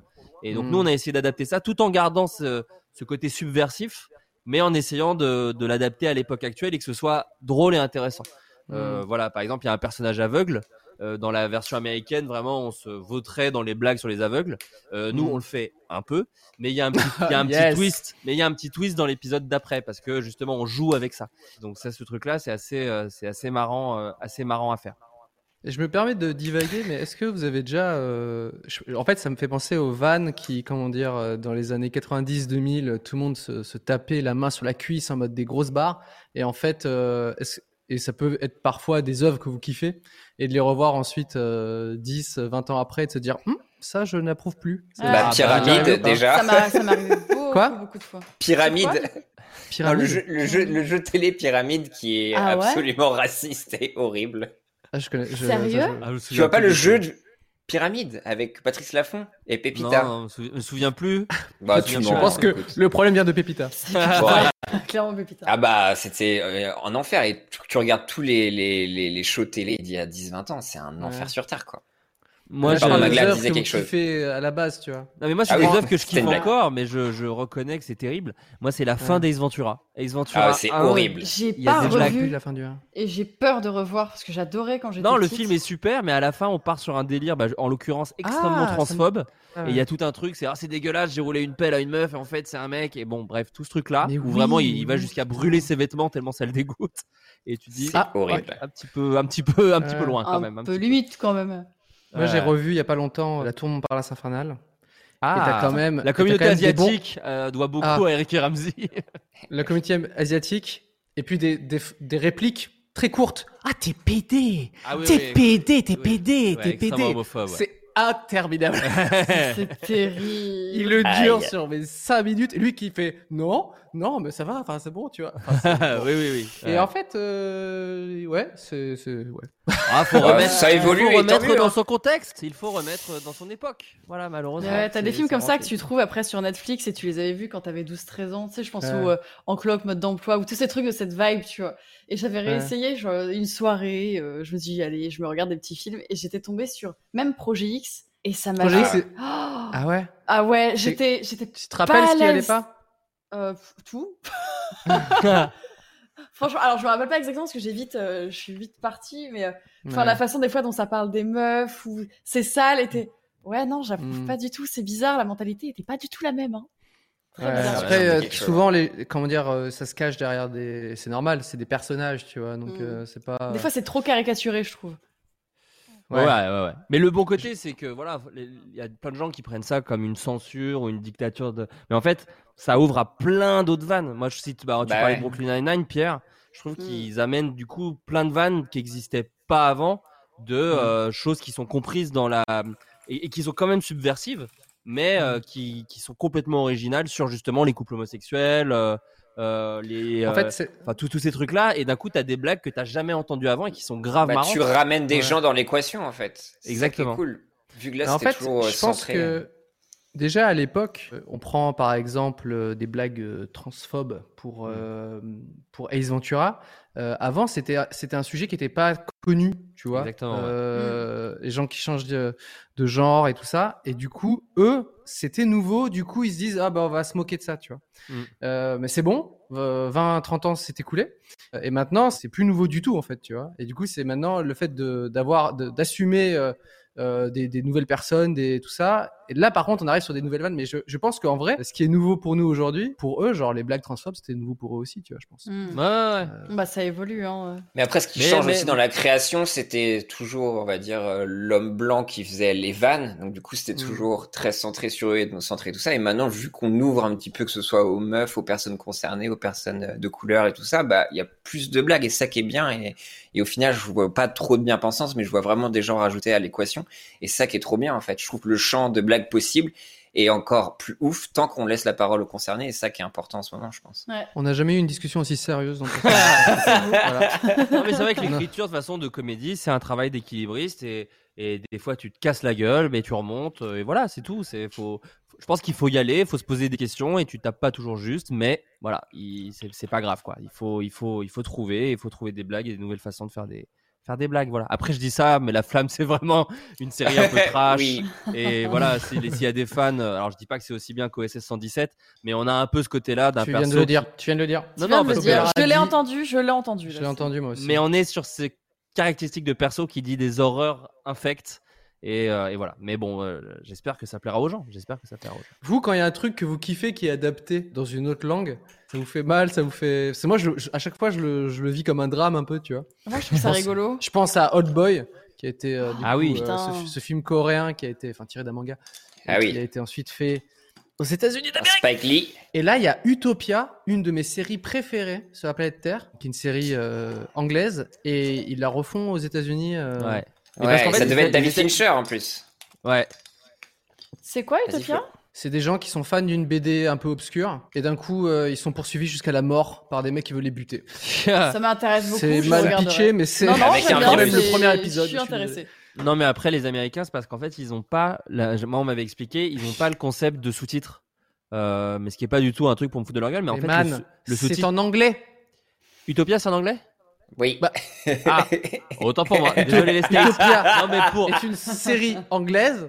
Et donc Mm. nous, on a essayé d'adapter ça tout en gardant ce, ce côté subversif, mais en essayant de, de l'adapter à l'époque actuelle et que ce soit drôle et intéressant. Euh, voilà, par exemple, il y a un personnage aveugle. Euh, dans la version américaine, vraiment, on se vautrait dans les blagues sur les aveugles. Euh, nous, Mm. on le fait un peu, mais il y a un petit, il y a un Yes. petit twist. Mais il y a un petit twist dans l'épisode d'après parce que justement, on joue avec ça. Donc ça, ce truc-là, c'est assez, euh, c'est assez marrant, assez marrant à faire. Et Je me permets de divaguer, mais est-ce que vous avez déjà. euh, En fait, ça me fait penser aux vannes qui, comment dire, dans les années 90-2000, tout le monde se, se tapait la main sur la cuisse en mode des grosses barres. Et en fait, euh, est-ce- et ça peut être parfois des œuvres que vous kiffez, et de les revoir ensuite euh, 10, 20 ans après, et de se dire, Hum, ça, je n'approuve plus. C'est- Ah, Bah, pyramide déjà. Ça m'a ça m'est arrivé beaucoup, Quoi beaucoup de fois. Pyramide. Non, le, jeu, le, jeu, le jeu télé pyramide qui est Ah ouais absolument raciste et horrible. Ah, je connais, je- Sérieux je- Tu vois pas le jeu pyramide avec Patrice Laffont et Pépita Non, je me souviens plus. Bah, je tu Je mens, pense que écoute. le problème vient de Pépita. Clairement, Pépita. Ah bah c'était euh, en enfer et tu, tu regardes tous les, les, les, les shows télé d'il y a 10-20 ans, c'est un Ouais. enfer sur Terre quoi. Moi, je Magla disait que quelque chose. kiffez à la base, tu vois. Non mais moi c'est Ah des oui, œuvres que je kiffe encore, mais je, je reconnais que c'est terrible. Moi c'est la fin Ouais. d'Ace Ventura. Ace Ventura. Ah c'est 1, horrible. J'ai pas revu la fin du 1. et j'ai peur de revoir parce que j'adorais quand j'étais Non, le petite. film est super, mais à la fin on part sur un délire, bah, en l'occurrence extrêmement Ah, me- transphobe. Ah Et il y a tout un truc, c'est ah, c'est dégueulasse, j'ai roulé une pelle à une meuf et en fait c'est un mec et bon bref tout ce truc là Mais où oui, vraiment il, il va jusqu'à brûler ses vêtements tellement ça le dégoûte et tu te dis C'est ah horrible. un petit peu un petit peu un petit peu Euh, loin quand même un peu limite quand même. Moi, j'ai Ouais. revu il y a pas longtemps La Tour Montparnasse infernale. Ah, quand même la communauté t'as quand même des bons- asiatique euh, doit beaucoup Ah. à Eric et Ramsey. la communauté asiatique, et puis des, des, des répliques très courtes. Ah, t'es pédé Ah oui, T'es oui. pédé, t'es pédé, Ouais, t'es pédé. C'est interminable. C'est terrible. Il le Aïe. dure sur mes 5 minutes, lui qui fait non, non, mais ça va, enfin c'est bon, tu vois. Enfin, c'est bon. oui oui oui. Et Ouais. en fait, euh, ouais, c'est. c'est- Ouais. Ah, faut remettre, ça évolue faut et tant remettre mieux, dans hein. son contexte. Il faut remettre dans son époque. Voilà, malheureusement. Ouais, t'as des films comme ça que tu trouves après sur Netflix et tu les avais vus quand t'avais 12-13 ans. Tu sais, je pense Ouais. au euh, En cloque, mode d'emploi, ou tous ces trucs de cette vibe, tu vois. Et j'avais réessayé genre, une soirée, euh, je me suis dit, allez, je me regarde des petits films et j'étais tombée sur même Projet X et ça m'a Projet X, Oh Ah ouais? Ah ouais, j'étais, j'étais Tu te rappelles ce qui allait pas? Euh, tout. Franchement, alors je me rappelle pas exactement parce que j'ai vite, euh, je suis vite partie, mais enfin Ouais. la façon des fois dont ça parle des meufs ou c'est sale était. Ouais, non, j'approuve Mm. pas du tout. C'est bizarre, la mentalité était pas du tout la même. Hein. Très Ouais, bizarre. après, euh, souvent, les, comment dire, euh, ça se cache derrière des. C'est normal, c'est des personnages, tu vois. Donc, Mm. euh, c'est pas. Des fois, c'est trop caricaturé, je trouve. Ouais, ouais, ouais. Mais le bon côté, c'est que voilà, il y a plein de gens qui prennent ça comme une censure ou une dictature. De... Mais en fait, ça ouvre à plein d'autres vannes. Moi, je cite, bah, tu Bah parlais ouais. de Brooklyn Nine-Nine, Pierre. Je trouve Mm. qu'ils amènent du coup plein de vannes qui n'existaient pas avant, de euh, choses qui sont comprises dans la. et, et qui sont quand même subversives, mais euh, qui, qui sont complètement originales sur justement les couples homosexuels, euh, euh, les. En fait, c'est. Enfin, tous tous ces trucs-là, et d'un coup, tu as des blagues que tu jamais entendues avant et qui sont grave Bah, marrantes. tu ramènes des Ouais. gens dans l'équation en fait. Qui est Exactement. cool. Vu que là, c'était toujours je pense centré. que déjà à l'époque, euh, on prend par exemple euh, des blagues euh, transphobes pour euh, pour Ace Ventura. Euh, avant, c'était c'était un sujet qui n'était pas connu, tu vois. Exactement, ouais. Euh, Les gens qui changent de, de genre et tout ça. Et du coup, eux, c'était nouveau. Du coup, ils se disent ah bah on va se moquer de ça, tu vois. Mm. Euh, mais c'est bon. euh, 20, 30 ans s'est écoulé. Et maintenant, c'est plus nouveau du tout, en fait, tu vois. Et du coup, c'est maintenant le fait de, d'avoir, de- d'assumer euh, euh, des, des nouvelles personnes, des, tout ça. Et là, par contre, on arrive sur des nouvelles vannes. Mais je, je pense qu'en vrai, ce qui est nouveau pour nous aujourd'hui, pour eux, genre les blagues transphobes, c'était nouveau pour eux aussi, tu vois, je pense. Mm. Ouais, ouais. Bah, ça évolue. Hein. Mais après, ce qui Mais- change mais- aussi dans la création, c'était toujours, on va dire, euh, l'homme blanc qui faisait les vannes. Donc, du coup, c'était Mm. toujours très centré sur eux et centré tout ça. Et maintenant, vu qu'on ouvre un petit peu, que ce soit aux meufs, aux personnes concernées, aux personnes euh, de couleur et tout ça, bah, il y a plus de blagues et ça qui est bien. Et, et au final, je vois pas trop de bien-pensance, mais je vois vraiment des gens rajouter à l'équation. Et ça qui est trop bien, en fait. Je trouve que le champ de blagues possibles est encore plus ouf tant qu'on laisse la parole aux concernés. Et ça qui est important en ce moment, je pense. On n'a jamais eu une discussion aussi sérieuse. dans. Voilà. Non, mais c'est vrai que l'écriture, de façon de comédie, c'est un travail d'équilibriste et, et des fois tu te casses la gueule, mais tu remontes euh, et voilà, c'est tout. C'est faut, je pense qu'il faut y aller, faut se poser des questions et tu tapes pas toujours juste, mais voilà, il- c'est c'est pas grave quoi. Il faut, il faut, il faut trouver, il faut trouver des blagues et des nouvelles façons de faire des faire des blagues. Voilà. Après je dis ça, mais la flamme c'est vraiment une série un peu trash. oui. Et voilà, s'il y a des fans, euh, alors je dis pas que c'est aussi bien qu'OSS 117, mais on a un peu ce côté-là d'un tu viens de le qui- dire. Tu viens de le dire. Non, non, de me parce dire. que- Je l'ai entendu, je l'ai entendu. Je l'ai entendu moi aussi. Mais on est sur ces caractéristiques de perso qui dit des horreurs infectes. Et, euh, et voilà. Mais bon, euh, j'espère que ça plaira aux gens. J'espère que ça plaira aux gens. Vous, quand il y a un truc que vous kiffez qui est adapté dans une autre langue, ça vous fait mal, ça vous fait. C'est moi, je, je- à chaque fois, je le, je le vis comme un drame un peu, tu vois. Moi, je trouve ça pense- rigolo. Je pense à Hot Boy, qui a été euh, du Ah coup, oui. euh, ce, ce film coréen qui a été, enfin, tiré d'un manga, Ah oui. qui a été ensuite fait aux États-Unis d'Amérique. Spike Lee. Et là, il y a Utopia, une de mes séries préférées sur la planète Terre, qui est une série euh, anglaise, et ils la refont aux États-Unis. euh, Ouais. Ouais, Mais parce qu'en et fait, ça devait être David étaient- Fincher en plus. Ouais. C'est quoi, Utopia? C'est des gens qui sont fans d'une BD un peu obscure, et d'un coup, euh, ils sont poursuivis jusqu'à la mort par des mecs qui veulent les buter. Ça m'intéresse beaucoup. C'est mal pitché, mais c'est Avec un bien, le c'est- premier épisode. Je suis intéressée. Non, mais après, les Américains, c'est parce qu'en fait, ils ont pas. la- Moi, on m'avait expliqué, ils ont pas le concept de sous-titres. Euh, mais ce qui est pas du tout un truc pour me foutre de leur gueule. Mais en Mais fait, man, le, sous- le c'est sous-titre. en anglais. Utopia, c'est en anglais? Oui. Bah, Ah, autant pour moi. Désolé les States. Utopia Non, mais pour. est une série anglaise.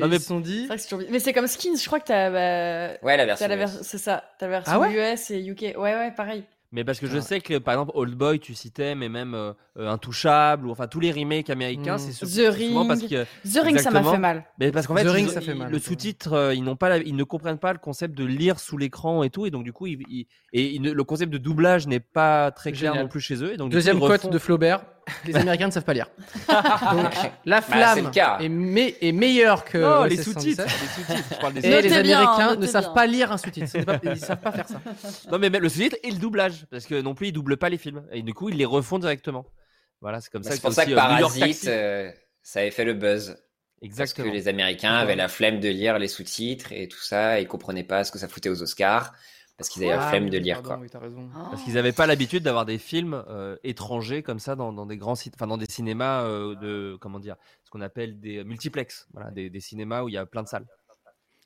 Non, mais- ils sont dit. Mais c'est comme Skins, je crois que t'as. bah, Ouais, la t'as version. la ver- C'est ça, t'as la version Ah ouais? US et UK. Ouais, ouais, pareil. Mais parce que je Ah. sais que par exemple Old Boy tu citais mais même euh, euh, Intouchable ou enfin tous les remakes américains Mm. c'est souvent Ring. parce que The Ring, ça m'a fait mal. mais parce qu'en fait The Ring, ils- ça fait mal, le sous-titre euh, ils n'ont pas la- ils ne comprennent pas le concept de lire sous l'écran et tout et donc du coup ils, ils- et ils ne- le concept de doublage n'est pas très clair Génial. non plus chez eux et donc Deuxième coup, refont- de Flaubert. Les Américains ne savent pas lire. Donc, la Bah, flamme cas. est, me- est meilleure que non les sous-titres 117. les sous-titres je parle des Et les Américains ne savent bien. pas lire un sous-titre. Ce n'est pas- Ils savent pas faire ça. non mais même le sous-titre et le doublage parce que non plus ils doublent pas les films et du coup ils les refont directement voilà c'est comme Bah, ça C'est pour ça que aussi, euh, Parasite, euh, ça avait fait le buzz. Parce que exactement les Américains avaient la flemme de lire les sous-titres et tout ça, et ils comprenaient pas ce que ça foutait aux Oscars, parce qu'ils avaient la flemme de lire, pardon, quoi. oui, raison. Parce qu'ils n'avaient pas l'habitude d'avoir des films euh, étrangers comme ça dans, dans des grands sites, enfin dans des cinémas euh, de comment dire, ce qu'on appelle des multiplex, voilà, des, des cinémas où il y a plein de salles.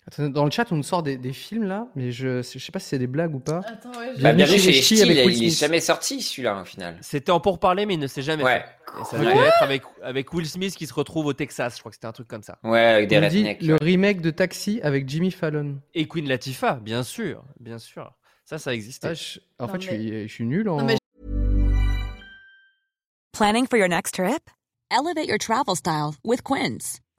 Attends, dans le chat, on nous sort des, des films là, mais je, je sais pas si c'est des blagues ou pas. Attends, ouais, Bah, Bah, bienvenue chez chez les Ch'ti, Ch'tis avec il, il est jamais sorti celui-là au final. C'était en pourparler, mais il ne s'est jamais Ouais. fait. Et ça devait être avec, avec Will Smith qui se retrouve au Texas, je crois que c'était un truc comme ça. Ouais, avec des rednecks. le remake de Taxi avec Jimmy Fallon. Et Queen Latifah, bien sûr, bien sûr. Ça, ça existait. Ah, je- en Non, fait, je, suis, je suis nul en. Non, mais Planning for your next trip? Elevate your travel style with Quince.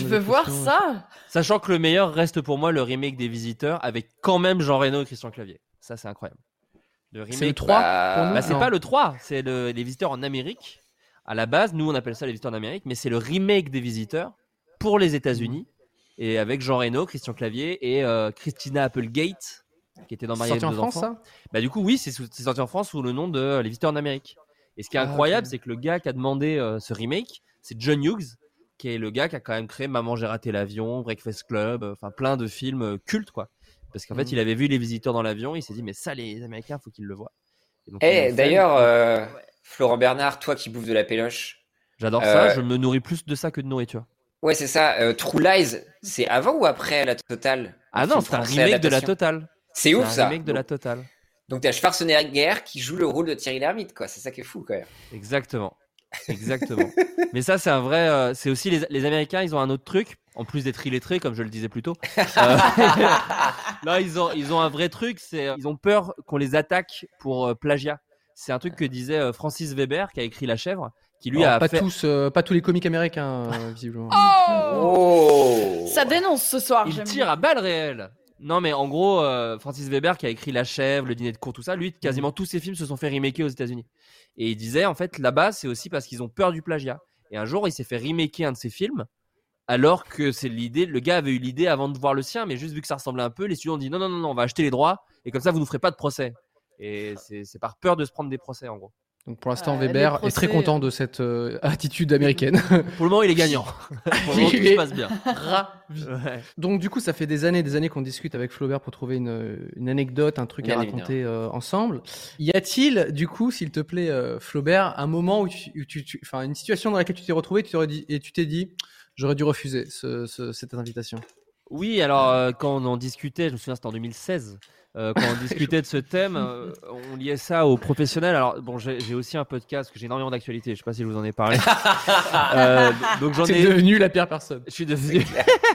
Je veux voir ça. Sachant que le meilleur reste pour moi le remake des Visiteurs avec quand même Jean Reno et Christian Clavier. Ça, c'est incroyable. Le C'est le remake. 3 bah, pour nous Bah, c'est Non. pas le 3, c'est le- les Visiteurs en Amérique. À la base, nous, on appelle ça les Visiteurs en Amérique, mais c'est le remake des Visiteurs pour les États-Unis. Et avec Jean Reno, Christian Clavier et euh, Christina Applegate, qui était dans C'est Marianne sorti en France, enfants. ça? Bah du coup oui, c'est c'est sorti en France sous le nom de Les Visiteurs en Amérique. Et ce qui est Ah, incroyable, c'est que le gars qui a demandé euh, ce remake, c'est John Hughes, qui est le gars qui a quand même créé Maman j'ai raté l'avion, Breakfast Club, euh, enfin plein de films euh, cultes quoi. Parce qu'en fait, Mhm. il avait vu Les Visiteurs dans l'avion, il s'est dit mais ça les Américains, faut qu'ils le voient. Et Eh, d'ailleurs, euh, Florent Bernard, toi qui bouffes de la péloche. j'adore euh, ça, je me nourris plus de ça que de nourriture. Ouais, c'est ça. euh, True Lies, c'est avant ou après la totale? Ah non, c'est un remake de la totale. C'est C'est ouf un ça. remake de la totale. Donc t'as Schwarzenegger qui joue le rôle de Thierry Lhermitte, quoi. C'est ça qui est fou, quand même. Exactement. Exactement. Mais ça, c'est un vrai. euh, c'est aussi les, les Américains, ils ont un autre truc, en plus d'être illettrés, comme je le disais plus tôt. Euh, là, ils ont, ils ont un vrai truc, c'est euh, ils ont peur qu'on les attaque pour euh, plagiat. C'est un truc que disait euh, Francis Weber, qui a écrit La Chèvre, qui lui Alors, a pas fait. tous, euh, pas tous les comiques américains, euh, visiblement. Oh Ça dénonce ce soir. Il tire à balles réelles. Non, mais en gros, euh, Francis Weber, qui a écrit La Chèvre, Le Dîner de cour, tout ça, lui, quasiment tous ses films se sont fait remaker aux États-Unis. Et il disait, en fait, là-bas, c'est aussi parce qu'ils ont peur du plagiat. Et un jour, il s'est fait remaker un de ses films, alors que c'est l'idée, le gars avait eu l'idée avant de voir le sien, mais juste vu que ça ressemblait un peu, les studios ont dit non, non, non, non, on va acheter les droits, et comme ça, vous nous ferez pas de procès. Et c'est par peur de se prendre des procès, en gros. Donc pour l'instant, Euh, Weber est très content de cette euh, attitude américaine. Pour le moment, il est gagnant. Pour le moment, tout Il se passe bien. Ravi. Ouais. Donc du coup, ça fait des années et des années qu'on discute avec Flaubert pour trouver une, une anecdote, un truc à raconter euh, ensemble. Y a-t-il, du coup, s'il te plaît, euh, Flaubert, un moment où tu, enfin, une situation dans laquelle tu t'es retrouvé, tu t'aurais dit, et tu t'es dit, j'aurais dû refuser ce- ce- cette invitation? Oui, alors euh, quand on en discutait, je me souviens c'était en 2016, euh, quand on discutait de ce thème, euh, on liait ça aux professionnels. Alors bon, j'ai aussi un podcast, que j'ai énormément d'actualités, je sais pas si je vous en ai parlé. Euh, donc j'en ai, devenu la pire personne. je suis devenu.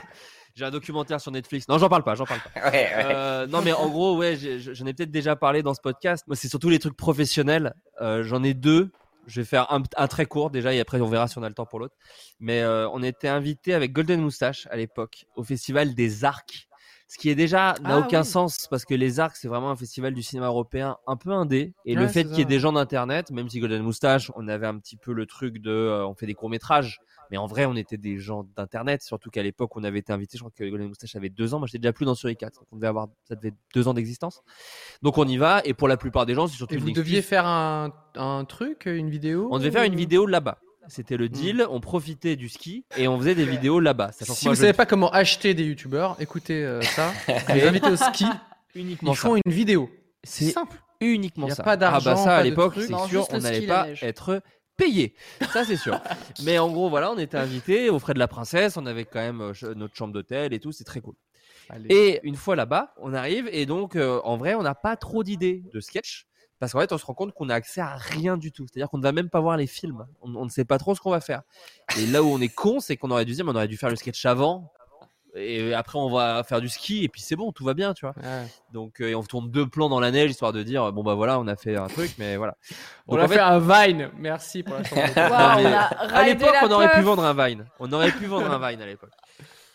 j'ai un documentaire sur Netflix. Non, j'en parle pas, j'en parle pas. Ouais, ouais. Euh, non, mais en gros, ouais, j'en ai peut-être déjà parlé dans ce podcast. Moi, c'est surtout les trucs professionnels. Euh, J'en ai deux. Je vais faire un, un très court déjà et après on verra si on a le temps pour l'autre. Mais euh, on était invité avec Golden Moustache à l'époque au festival des Arcs. Ce qui est déjà n'a Ah aucun oui. sens parce que les Arcs c'est vraiment un festival du cinéma européen un peu indé. Et le fait qu'il y ait des gens d'internet, même si Golden Moustache on avait un petit peu le truc de euh, on fait des courts métrages, mais en vrai on était des gens d'internet surtout qu'à l'époque on avait été invité, je crois que Golden Moustache avait deux ans, moi j'étais déjà plus dans Sur 4, donc on devait avoir ça devait être deux ans d'existence. Donc on y va. Et pour la plupart des gens c'est surtout Et vous deviez faire un, un truc, une vidéo On devait faire une vidéo là-bas. C'était le deal, on profitait du ski et on faisait des vidéos là-bas. Si moi, vous je- savez pas comment acheter des youtubeurs, écoutez euh, ça. les invités au ski, uniquement ils font ça. une vidéo. C'est simple. uniquement Y a ça. pas d'argent, Ah bah ça pas à l'époque, c'est sûr, on n'allait pas être payé. Ça c'est sûr. Mais en gros voilà, on était invités aux frais de la princesse, on avait quand même euh, notre chambre d'hôtel et tout, c'est très cool. Et une fois là-bas, on arrive et donc euh, en vrai, on n'a pas trop d'idées de sketch parce qu'en fait, on se rend compte qu'on a accès à rien du tout. C'est-à-dire qu'on ne va même pas voir les films. On, on ne sait pas trop ce qu'on va faire. Et là où on est con, c'est qu'on aurait dû dire, mais on aurait dû faire le sketch avant. Et après, on va faire du ski et puis c'est bon, tout va bien, tu vois. Ouais. Donc, euh, et on tourne deux plans dans la neige histoire de dire, bon bah voilà, on a fait un truc, mais voilà. On Donc, a en fait un Vine. Merci pour la mais à l'époque, on aurait pu vendre un Vine. On aurait pu vendre un Vine à l'époque.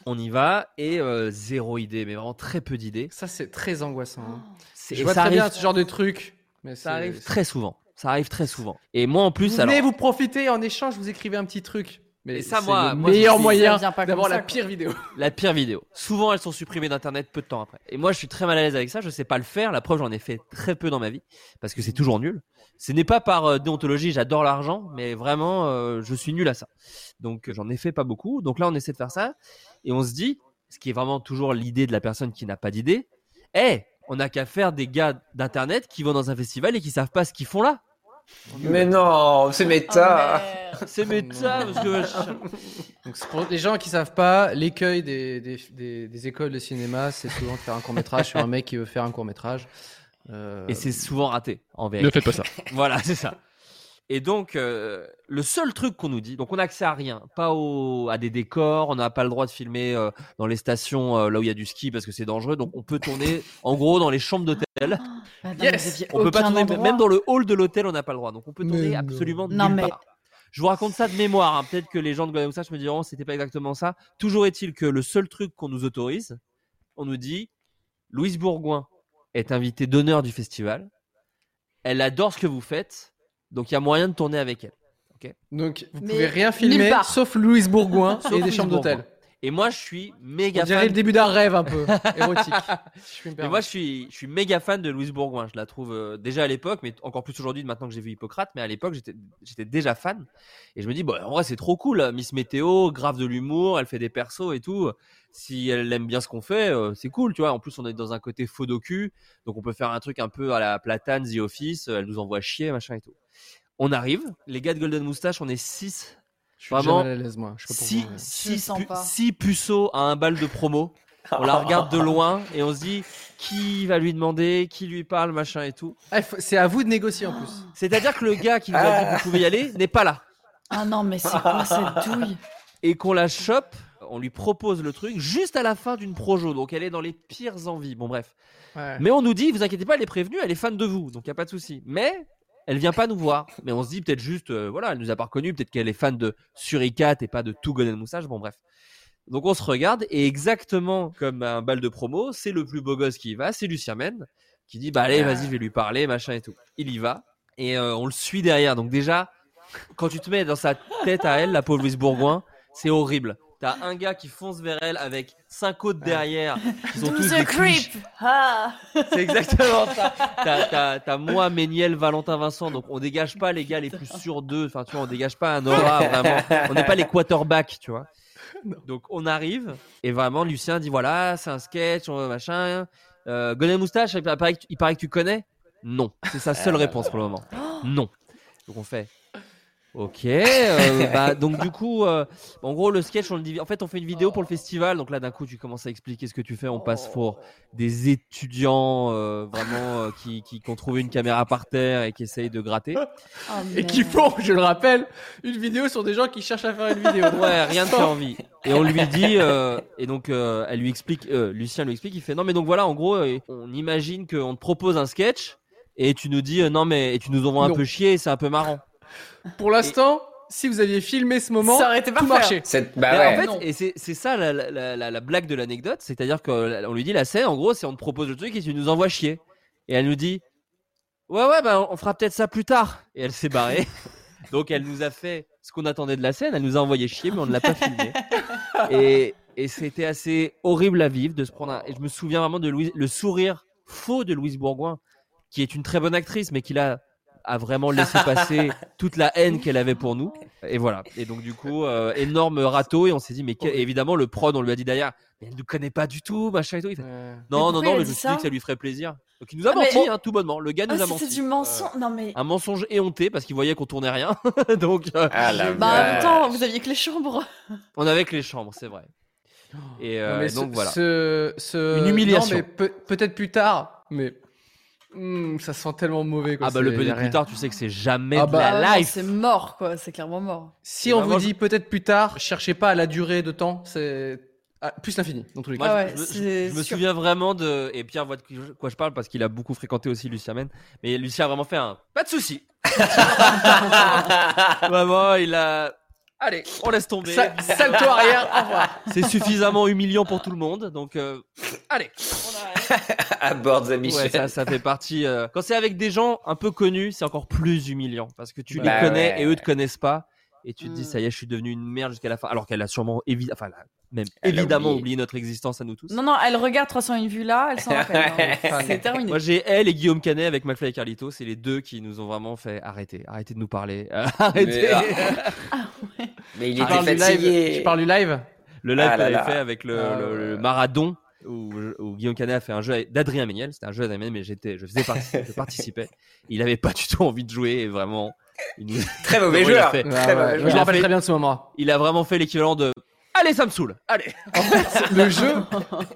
On y va et euh, zéro idée, mais vraiment très peu d'idées. Ça, c'est très angoissant. hein. C'est- Je vois ça très bien ce genre de truc. Mais ça arrive très souvent. Ça arrive très souvent. Et moi en plus, vous venez alors, vous profiter en échange, vous écrivez un petit truc. Mais Et ça, c'est moi- le moi, meilleur moyen d'avoir la pire vidéo. la pire vidéo. Souvent, elles sont supprimées d'internet peu de temps après. Et moi, je suis très mal à l'aise avec ça. Je sais pas le faire. La preuve, j'en ai fait très peu dans ma vie parce que c'est toujours nul. Ce n'est pas par euh, déontologie, j'adore l'argent, mais vraiment, euh, je suis nul à ça. Donc, euh, j'en ai fait pas beaucoup. Donc là, on essaie de faire ça et on se dit, ce qui est vraiment toujours l'idée de la personne qui n'a pas d'idée. Eh, on n'a qu'à faire des gars d'internet qui vont dans un festival et qui savent pas ce qu'ils font là. Mais non, c'est méta. Oh, merde. C'est méta parce que Donc, pour les gens qui savent pas, l'écueil des, des, des- des écoles de cinéma, c'est souvent de faire un court métrage sur un mec qui veut faire un court métrage. Euh, et c'est souvent raté en vérité. ne faites pas ça. Voilà, c'est ça. Et donc, euh, le seul truc qu'on nous dit, donc on n'a accès à rien, pas au, à des décors, on n'a pas le droit de filmer euh, dans les stations euh, là où il y a du ski parce que c'est dangereux, donc on peut tourner en gros dans les chambres d'hôtel. Bah, non, Yes. On peut pas tourner, endroit. même dans le hall de l'hôtel, on n'a pas le droit, donc on peut Mais tourner non. absolument Non, nulle mais- part. Je vous raconte ça de mémoire, hein. peut-être que les gens de Moustache me diront c'était pas exactement ça. Toujours est-il que le seul truc qu'on nous autorise, on nous dit Louise Bourgoin est invitée d'honneur du festival. Elle adore ce que vous faites, donc il y a moyen de tourner avec elle. Donc, vous Mais pouvez rien filmer sauf Louise Bourgoin Sauf et des chambres d'hôtel. Et moi, je suis On méga dirait fan. le début d'un rêve un peu érotique. si permettre. moi, je suis, je suis méga fan de Louise Bourgoin. Je la trouve euh, déjà à l'époque, mais encore plus aujourd'hui, maintenant que j'ai vu Hippocrate. Mais à l'époque, j'étais, j'étais déjà fan. Et je me dis, bon, en vrai, c'est trop cool. Miss Météo, grave de l'humour, elle fait des persos et tout. Si elle aime bien ce qu'on fait, euh, c'est cool, tu vois. En plus, on est dans un côté faux docu. Donc, on peut faire un truc un peu à la Platane, The Office. Elle nous envoie chier, machin et tout. On arrive. Les gars de Golden Moustache, on est 6 je suis vraiment, à l'aise, moi. Je sais pas six, pourquoi, mais- Je le six, sens pu- pas. six puceaux à un bal de promo. On la regarde de loin et on se dit qui va lui demander, qui lui parle, machin et tout. Ah, faut- c'est à vous de négocier en plus. C'est-à-dire que le gars qui nous a dit que vous pouvez y aller n'est pas là. Ah non, mais c'est quoi cette douille? Et qu'on la chope, on lui propose le truc juste à la fin d'une projo. Donc elle est dans les pires envies. Bon, bref. Ouais. Mais on nous dit, vous inquiétez pas, elle est prévenue, elle est fan de vous. Donc il n'y a pas de souci. Mais elle vient pas nous voir. Mais on se dit peut-être juste, euh, voilà, elle nous a pas reconnus. Peut-être qu'elle est fan de Suricat et pas de tout Golden Moustache. Bon, bref. Donc on se regarde et exactement comme un bal de promo, c'est le plus beau gosse qui y va, c'est Lucien Men qui dit bah allez vas-y je vais lui parler machin et tout. Il y va et euh, on le suit derrière. Donc déjà quand tu te mets dans sa tête à elle, la pauvre Louise Bourgoin, c'est horrible. T'as un gars qui fonce vers elle avec cinq autres derrière qui sont tous the des creep? Ah C'est exactement ça. T'as, t'as, t'as moi, Méniel, Valentin Vincent. Donc on dégage pas les gars les plus sûrs d'eux. Enfin tu vois, on dégage pas un aura vraiment. On n'est pas les quarterbacks, tu vois. Donc on arrive et vraiment Lucien dit voilà c'est un sketch on- machin. Euh, Golden Moustache il paraît, que tu, il paraît que tu connais? Non, c'est sa seule réponse pour le moment. Non. Donc on fait. Ok. euh, bah, donc du coup, euh, en gros le sketch on le divise. En fait on fait une vidéo pour le festival. Donc là d'un coup tu commences à expliquer ce que tu fais. On passe pour des étudiants euh, vraiment euh, qui, qui, qui ont trouvé une caméra par terre et qui essayent de gratter. Oh, Et qui font, je le rappelle, une vidéo sur des gens qui cherchent à faire une vidéo. Ouais, rien ne fait envie. Et on lui dit, euh, et donc euh, elle lui explique, euh, Lucien lui explique, il fait non mais donc voilà, en gros, on imagine qu'on te propose un sketch et tu nous dis euh, non mais et tu nous envoies un Non. peu chier, et c'est un peu marrant. Pour l'instant, si vous aviez filmé ce moment, Ça aurait été tout marchait. C'est- Bah ouais. en fait, et c'est ça la, la, la, la blague de l'anecdote, c'est-à-dire qu'on lui dit la scène, en gros, c'est on te propose le truc et tu nous envoies chier. Et elle nous dit ouais ouais bah on fera peut-être ça plus tard. Et elle s'est barrée. Donc elle nous a fait ce qu'on attendait de la scène, elle nous a envoyé chier, mais on ne l'a pas filmé. Et, et c'était assez horrible à vivre de se prendre. un- Et je me souviens vraiment de Louise, le sourire faux de Louise Bourgoin, qui est une très bonne actrice, mais qui l'a a vraiment laissé passer toute la haine qu'elle avait pour nous. Et voilà. Et donc du coup, euh, énorme râteau. Et on s'est dit, mais quel- évidemment le prod, on lui a dit derrière, mais elle ne connaît pas du tout, machin et tout. Il fait, non, non, non, mais je me suis ça dit que ça lui ferait plaisir. Donc il nous a Ah, mais- menti, hein, tout bonnement. Le gars nous Ah, a menti. c'était du mensonge. Non mais. Un mensonge éhonté parce qu'il voyait qu'on tournait rien. donc euh, Ah la Bah en même vache. temps, vous aviez que les chambres. on avait que les chambres, c'est vrai. Et euh, Non, mais donc ce- voilà. ce- ce- Une humiliation. peut-être plus tard, mais hmm, ça sent tellement mauvais. Quoi, Ah bah le a peut-être plus tard, tu sais que c'est jamais Ah de bah, la Ah non, life. C'est mort quoi, c'est clairement mort. Si on Bah, vous moi, dit peut-être plus tard, cherchez pas à la durée de temps, c'est ah, plus l'infini dans tous les Moi, cas. Ah je- ouais, je, c'est je me sûr. souviens vraiment de. Et Pierre voit de quoi je parle parce qu'il a beaucoup fréquenté aussi Lucien Men. Mais Lucien a vraiment fait un. Pas de souci. vraiment, il a. Allez, on laisse tomber. Sa- salto arrière, au revoir. C'est suffisamment humiliant pour tout le monde. Donc, euh, allez, on arrête. à bord de Michel. Ouais, ça, ça fait partie. euh, Quand c'est avec des gens un peu connus, c'est encore plus humiliant parce que tu Bah les connais ouais. et eux te connaissent pas. Et tu te dis, Mm. ça y est, je suis devenu une merde jusqu'à la fin. Alors qu'elle a sûrement évi- enfin, elle a même Elle a évidemment oublié. oublié notre existence à nous tous. Non, non, elle regarde 301 vues là, elle s'en rappelle. hein. C'est terminé. Moi, j'ai elle et Guillaume Canet avec McFly et Carlito. C'est les deux qui nous ont vraiment fait arrêter. Arrêtez de nous parler. arrêtez. Mais, ah. Mais il était parles du live, fatigué. tu parles du live? Le live Ah qu'on là avait fait avec le, Ah le- ouais. le Maradon. Où, où Guillaume Canet a fait un jeu d'Adrien Méniel. C'était un jeu d'Adrien Méniel, mais j'étais, je faisais partie, je participais. Il avait pas du tout envie de jouer, et vraiment. il nous- Très mauvais joueur. fait ouais, je Il me rappelle fait- très bien de ce moment. Il a vraiment fait l'équivalent de. Allez, ça me saoule. Allez. En fait, le jeu,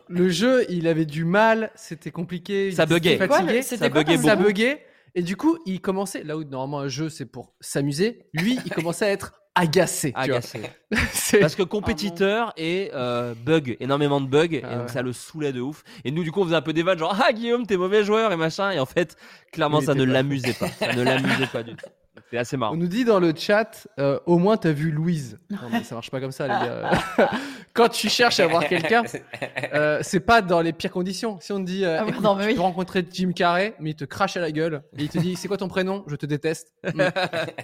le jeu, il avait du mal, c'était compliqué. Ça buguait. Fatigué, ça quoi buguait ça buguait. Et du coup, il commençait, là où normalement un jeu c'est pour s'amuser, lui, il commençait à être agacé. Agacé. C'est- Parce que compétiteur et euh, bug, énormément de bugs, Ah et donc ouais. ça le saulait de ouf. Et nous, du coup, on faisait un peu des vannes, genre, ah Guillaume, t'es mauvais joueur et machin. Et en fait, clairement, ça ne l'amusait pas. Ça ne l'amusait pas du tout. C'est assez marrant. On nous dit dans le chat, euh, au moins t'as vu Louise. Non mais ça marche pas comme ça les gars. Quand tu cherches à voir quelqu'un, euh, c'est pas dans les pires conditions. Si on te dit, euh, Ah ouais, écoute, non, mais tu oui. peux rencontrer Jim Carrey, mais il te crache à la gueule et il te dit, c'est quoi ton prénom? Je te déteste. Je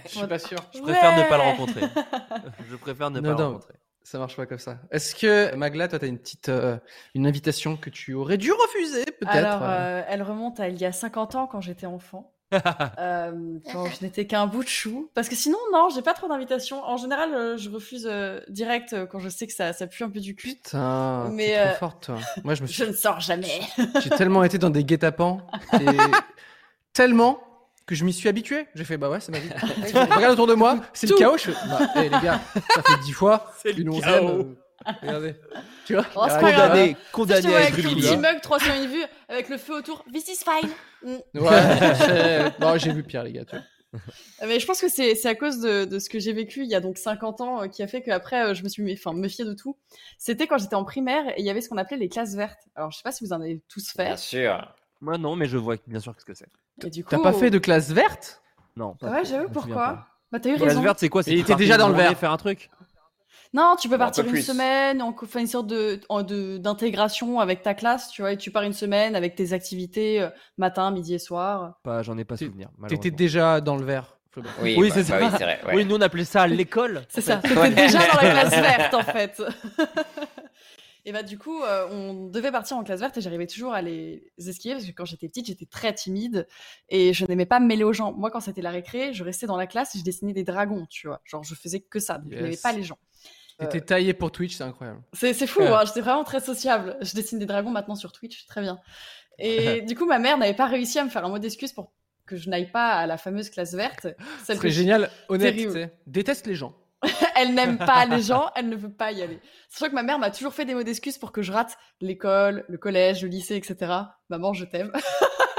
suis pas sûr. Je préfère ne pas le rencontrer. Je préfère ne Non, pas le rencontrer. Ça marche pas comme ça. Est-ce que Magla, toi, t'as une petite, euh, une invitation que tu aurais dû refuser peut-être? Alors, euh, elle remonte à il y a 50 ans quand j'étais enfant. Euh, quand je n'étais qu'un bout de chou. Parce que sinon, non, j'ai pas trop d'invitations. En général, euh, je refuse euh, direct euh, quand je sais que ça, ça pue un peu du cul. Putain, Mais, trop euh, forte, toi. Moi, je me Je suis, ne sors jamais. j'ai tellement été dans des guet-apens et tellement que je m'y suis habitué. J'ai fait, bah ouais, c'est ma vie. Regarde autour de moi, c'est le chaos. Je fais, bah, hé, les gars, ça fait dix fois, une onzième. Regardez, tu vois. Oh, c'est y a pas rien grave. à- Condamné, condamné vois à avec petit mug 301 vues, avec le feu autour. This is fine. Mm. Ouais, non, j'ai vu pire, les gars. Tu vois. Mais je pense que c'est à cause de, de ce que j'ai vécu il y a donc 50 ans euh, qui a fait qu'après, euh, je me suis mé- enfin, méfiée de tout. C'était quand j'étais en primaire et il y avait ce qu'on appelait les classes vertes. Alors, je sais pas si vous en avez tous fait. Bien sûr. Moi, non, mais je vois bien sûr ce que c'est. Et du coup, T'as pas fait de classe verte? Non. pas Ouais, j'avoue, me pourquoi. Bah, t'as eu La raison. verte, c'est quoi Il tu était déjà dans le vert. Faire un truc? Non, tu peux partir une semaine, on fait une sorte de d'intégration avec ta classe, tu vois, et tu pars une semaine avec tes activités euh, matin, midi et soir. Pas, j'en ai pas souvenir. T'étais déjà dans le vert. Flaubert. Oui, Oui, bah, c'est bah ça. oui, c'est vrai. ouais. Oui, nous on appelait ça l'école. C'est ça. T'étais Ouais. déjà dans la classe verte en fait. et bah du coup, euh, on devait partir en classe verte et j'arrivais toujours à les esquiver parce que quand j'étais petite, j'étais très timide et je n'aimais pas me mêler aux gens. Moi, quand c'était la récré, je restais dans la classe et je dessinais des dragons, tu vois. Genre, je faisais que ça, donc je n'aimais pas les gens. T'étais taillé pour Twitch, c'est incroyable. C'est c'est fou, hein, j'étais vraiment très sociable. Je dessine des dragons maintenant sur Twitch, très bien. Et du coup, ma mère n'avait pas réussi à me faire un mot d'excuse pour que je n'aille pas à la fameuse classe verte. Ce Celle serait génial, honnête. Déteste les gens. Elle n'aime pas les gens, elle ne veut pas y aller. C'est sûr que ma mère m'a toujours fait des mots d'excuses pour que je rate l'école, le collège, le lycée, etc. Maman, je t'aime.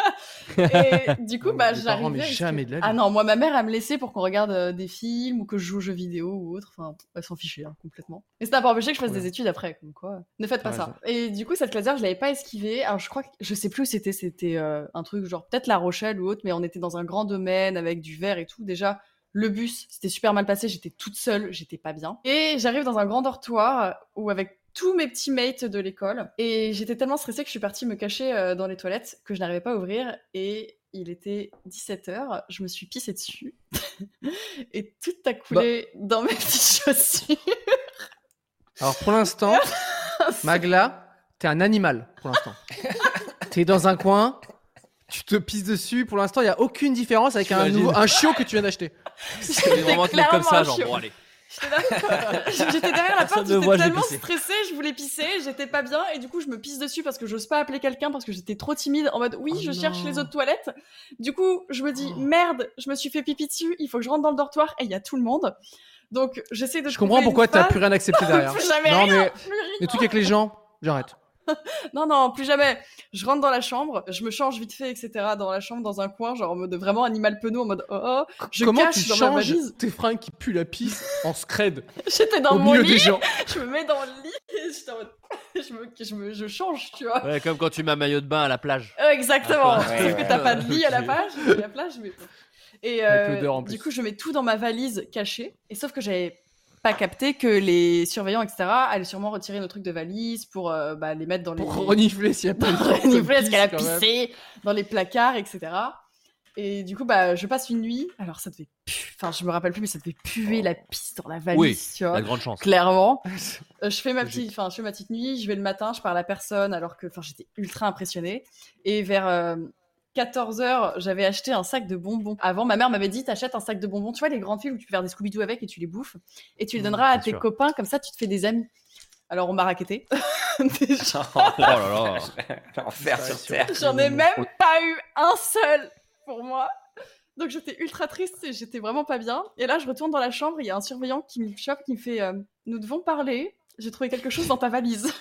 et du coup, bah, j'arrivais. jamais de la vie. Ah non, moi, ma mère, elle me laissait pour qu'on regarde euh, des films ou que je joue aux jeux vidéo ou autre. Enfin, elle s'en fichait hein, complètement. Mais ça n'a pas empêché que je fasse des études après, comme quoi. Ne faites pas ça. Et du coup, cette classe je l'avais pas esquivée. Alors, je crois que je sais plus où c'était. C'était euh, un truc genre peut-être La Rochelle ou autre, mais on était dans un grand domaine avec du verre et tout. Déjà, le bus, c'était super mal passé. J'étais toute seule, j'étais pas bien. Et j'arrive dans un grand dortoir où avec tous mes petits mates de l'école. Et j'étais tellement stressée que je suis partie me cacher euh, dans les toilettes que je n'arrivais pas à ouvrir. Et il était 17h, je me suis pissée dessus. et tout a coulé dans mes petites chaussures. Alors pour l'instant, Magla, t'es un animal pour l'instant. t'es dans un coin, tu te pisses dessus. Pour l'instant, il y a aucune différence avec un, nouveau, un chiot que tu viens d'acheter. C'est vraiment comme clairement ça, un genre chiot. bon allez. J'étais derrière la porte, j'étais tellement stressée, je voulais pisser, j'étais pas bien, et du coup je me pisse dessus parce que j'ose pas appeler quelqu'un parce que j'étais trop timide, en mode oui, Oh je cherche les autres toilettes. Du coup, je me dis Oh. merde, je me suis fait pipi dessus, il faut que je rentre dans le dortoir et il y a tout le monde. Donc j'essaie de Je comprends pourquoi t'as plus rien accepté derrière. Plus jamais non rien, mais plus rien. les trucs avec les gens, j'arrête. Non, non, plus jamais. Je rentre dans la chambre, je me change vite fait, etc. dans la chambre, dans un coin, genre en mode vraiment animal penaud, en mode oh oh. Je Comment cache tu dans ma changes valise. tes fringues qui puent la pisse en scred J'étais dans au mon milieu lit, des gens je me mets dans le lit, et j'étais en mode... je, me, je, me, je change, tu vois. Ouais, comme quand tu mets un maillot de bain à la plage. Euh, exactement. Ah, ouais, que t'as pas de lit à la plage, à la plage, mais bon. Et euh, du coup, je mets tout dans ma valise cachée. Et sauf que j'avais pas capté que les surveillants, etc., allaient sûrement retirer nos trucs de valise pour euh, bah, les mettre dans les. pour renifler s'il y a pas renifler, qu'elle a pissé dans les placards, etc. Et du coup, bah, je passe une nuit. Alors, ça devait pu- Enfin, je me rappelle plus, mais ça devait puer la pisse dans la valise, Oui, tu vois. La grande chance. Clairement. Euh, je fais ma petite, enfin, je fais ma petite nuit, je vais le matin, je parle à personne, alors que, enfin, j'étais ultra impressionnée. Et vers 14 h j'avais acheté un sac de bonbons. Avant, ma mère m'avait dit, t'achètes un sac de bonbons, tu vois, les grandes filles où tu peux faire des Scooby-Doo avec et tu les bouffes. Et tu les Mmh, donneras à tes sûr. copains, comme ça, tu te fais des amis. Alors on m'a raquetté. Déjà, Oh Oh là là. L'enfer sur terre. J'en ai même pas eu un seul pour moi. Donc j'étais ultra triste et j'étais vraiment pas bien. Et là, je retourne dans la chambre, il y a un surveillant qui me chope, qui me fait euh, Nous devons parler. J'ai trouvé quelque chose dans ta valise.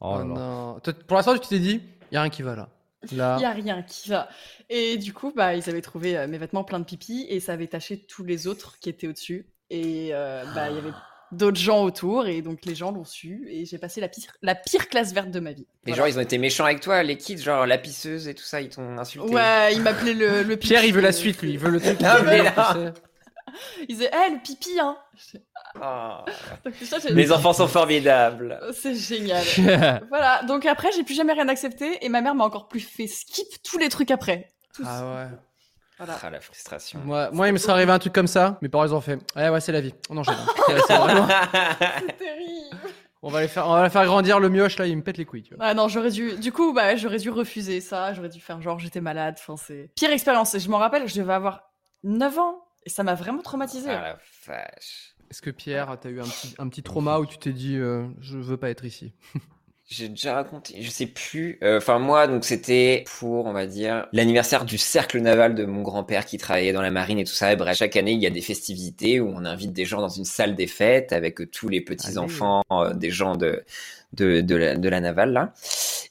Oh Oh non. Pour l'instant, tu t'es dit, il y a rien qui va là. Il y a rien qui va. Et du coup, bah, ils avaient trouvé euh, mes vêtements pleins de pipi et ça avait taché tous les autres qui étaient au-dessus. Et euh, bah, il y avait d'autres gens autour et donc les gens l'ont su et j'ai passé la pire, la pire classe verte de ma vie. Les Voilà. gens, ils ont été méchants avec toi, les kids, genre la pisseuse et tout ça, ils t'ont insulté. Ouais, il m'appelait le, le Pierre, il veut la suite, lui. Il veut le truc. Non, mais le- non. tu sais. Il disait, eh, le pipi, hein. Oh. Donc, déjà, j'ai- Les enfants sont formidables. C'est génial. voilà, donc après, j'ai plus jamais rien accepté et ma mère m'a encore plus fait skip tous les trucs après. Tous. Ah ouais. Voilà. Ah, la frustration. Moi, moi, il me serait arrivé un truc comme ça. Mes parents, ils ont fait. Ouais, ouais, c'est la vie. On enchaîne. Vraiment- C'est terrible. On va les faire, on va les faire grandir le mioche là. Il me pète les couilles. Tu vois. Ah non, j'aurais dû. Du coup, bah, j'aurais dû refuser ça. J'aurais dû faire genre j'étais malade. Enfin, c'est pire expérience. Et je m'en rappelle, je devais avoir 9 ans et ça m'a vraiment traumatisé. Ah la vache. Est-ce que Pierre, t'as eu un petit, un petit trauma où tu t'es dit, euh, je veux pas être ici? J'ai déjà raconté, je sais plus. Euh, Enfin moi, donc c'était pour, on va dire, l'anniversaire du cercle naval de mon grand-père qui travaillait dans la marine et tout ça. Et bref, chaque année, il y a des festivités où on invite des gens dans une salle des fêtes avec euh, tous les petits enfants, euh, des gens de de, de, la, de la navale là.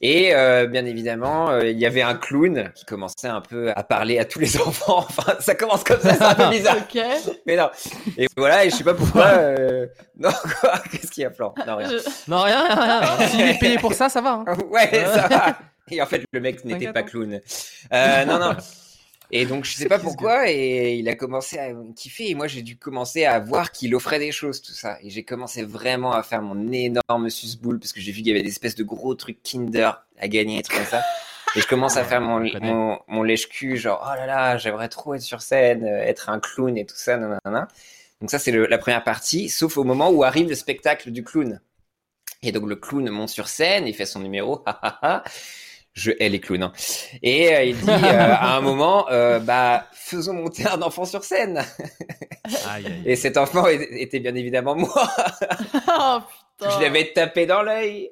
Et euh, bien évidemment, euh, il y avait un clown qui commençait un peu à parler à tous les enfants. Enfin, ça commence comme ça, c'est un peu bizarre. Ok. Mais non. Et voilà, et je sais pas pourquoi. euh, Non quoi Qu'est-ce qu'il y a, Flan Non rien. Je- Non, rien, rien, rien. S'il est payé pour ça, ça va. hein. Ouais, ça va. Et en fait, le mec n'était pas clown. Euh, non, non. Et donc, je sais pas pourquoi, et il a commencé à me kiffer, et moi, j'ai dû commencer à voir qu'il offrait des choses, tout ça. Et j'ai commencé vraiment à faire mon énorme susboule, parce que j'ai vu qu'il y avait des espèces de gros trucs Kinder à gagner, et tout comme ça. Et je commence à faire mon, mon, mon lèche-cul, genre, oh là là, j'aimerais trop être sur scène, euh, être un clown et tout ça, nanana. Donc ça, c'est la première partie, sauf au moment où arrive le spectacle du clown. Et donc le clown monte sur scène, il fait son numéro, ha, ha, ha. Je hais les clowns. hein. Et euh, il dit euh, à un moment, euh, bah faisons monter un enfant sur scène. Aïe, aïe. Et cet enfant était bien évidemment moi. Oh putain. Je l'avais tapé dans l'œil.